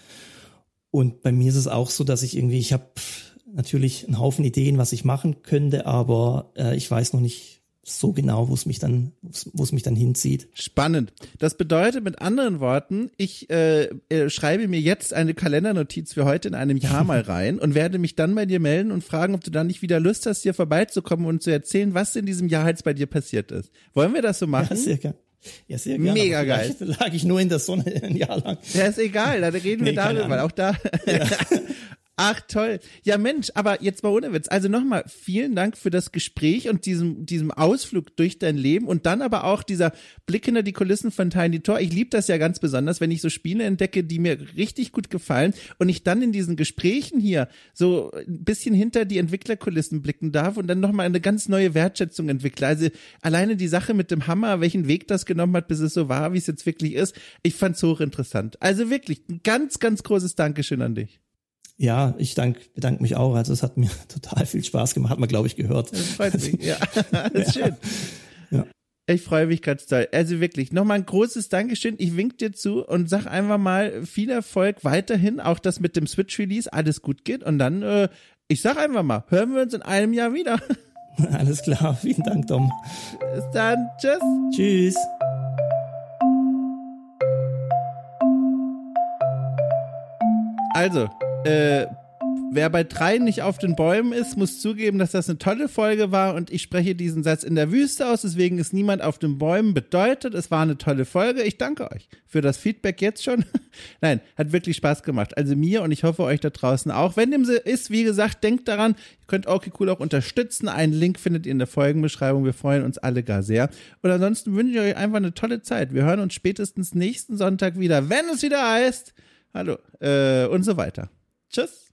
Und bei mir ist es auch so, dass ich irgendwie, ich habe natürlich einen Haufen Ideen, was ich machen könnte, aber äh, ich weiß noch nicht, so genau, wo es mich dann, wo es mich dann hinzieht. Spannend. Das bedeutet mit anderen Worten, ich äh, äh, schreibe mir jetzt eine Kalendernotiz für heute in einem Jahr mal rein und werde mich dann bei dir melden und fragen, ob du dann nicht wieder Lust hast, hier vorbeizukommen und zu erzählen, was in diesem Jahr jetzt bei dir passiert ist. Wollen wir das so machen? Ja, sehr gerne. Ja, sehr gerne. Mega geil. lag ich nur in der Sonne ein Jahr lang. Ja, ist egal, da reden wir nee, darüber, weil auch da. Ja. Ach toll. Ja Mensch, aber jetzt mal ohne Witz. Also nochmal vielen Dank für das Gespräch und diesem, diesem Ausflug durch dein Leben und dann aber auch dieser Blick hinter die Kulissen von Tiny Tor. Ich liebe das ja ganz besonders, wenn ich so Spiele entdecke, die mir richtig gut gefallen und ich dann in diesen Gesprächen hier so ein bisschen hinter die Entwicklerkulissen blicken darf und dann nochmal eine ganz neue Wertschätzung entwickle. Also alleine die Sache mit dem Hammer, welchen Weg das genommen hat, bis es so war, wie es jetzt wirklich ist. Ich fand's hochinteressant. Also wirklich ein ganz, ganz großes Dankeschön an dich. Ja, ich dank, bedanke mich auch. Also es hat mir total viel Spaß gemacht, hat man, glaube ich, gehört. Das freut mich. Ja, das ist schön. Ja. Ich freue mich ganz toll. Also wirklich, nochmal ein großes Dankeschön. Ich wink dir zu und sag einfach mal viel Erfolg weiterhin, auch das mit dem Switch-Release, alles gut geht. Und dann, äh, ich sag einfach mal, hören wir uns in einem Jahr wieder. Alles klar, vielen Dank, Dom. Bis dann, tschüss. Tschüss. Also, äh, wer bei drei nicht auf den Bäumen ist, muss zugeben, dass das eine tolle Folge war und ich spreche diesen Satz in der Wüste aus, deswegen ist niemand auf den Bäumen bedeutet. Es war eine tolle Folge. Ich danke euch für das Feedback jetzt schon. Nein, hat wirklich Spaß gemacht. Also mir und ich hoffe euch da draußen auch. Wenn dem so ist, wie gesagt, denkt daran, ihr könnt okay cool auch unterstützen. Einen Link findet ihr in der Folgenbeschreibung. Wir freuen uns alle gar sehr. Und ansonsten wünsche ich euch einfach eine tolle Zeit. Wir hören uns spätestens nächsten Sonntag wieder, wenn es wieder heißt, hallo, äh, und so weiter. Tschüss.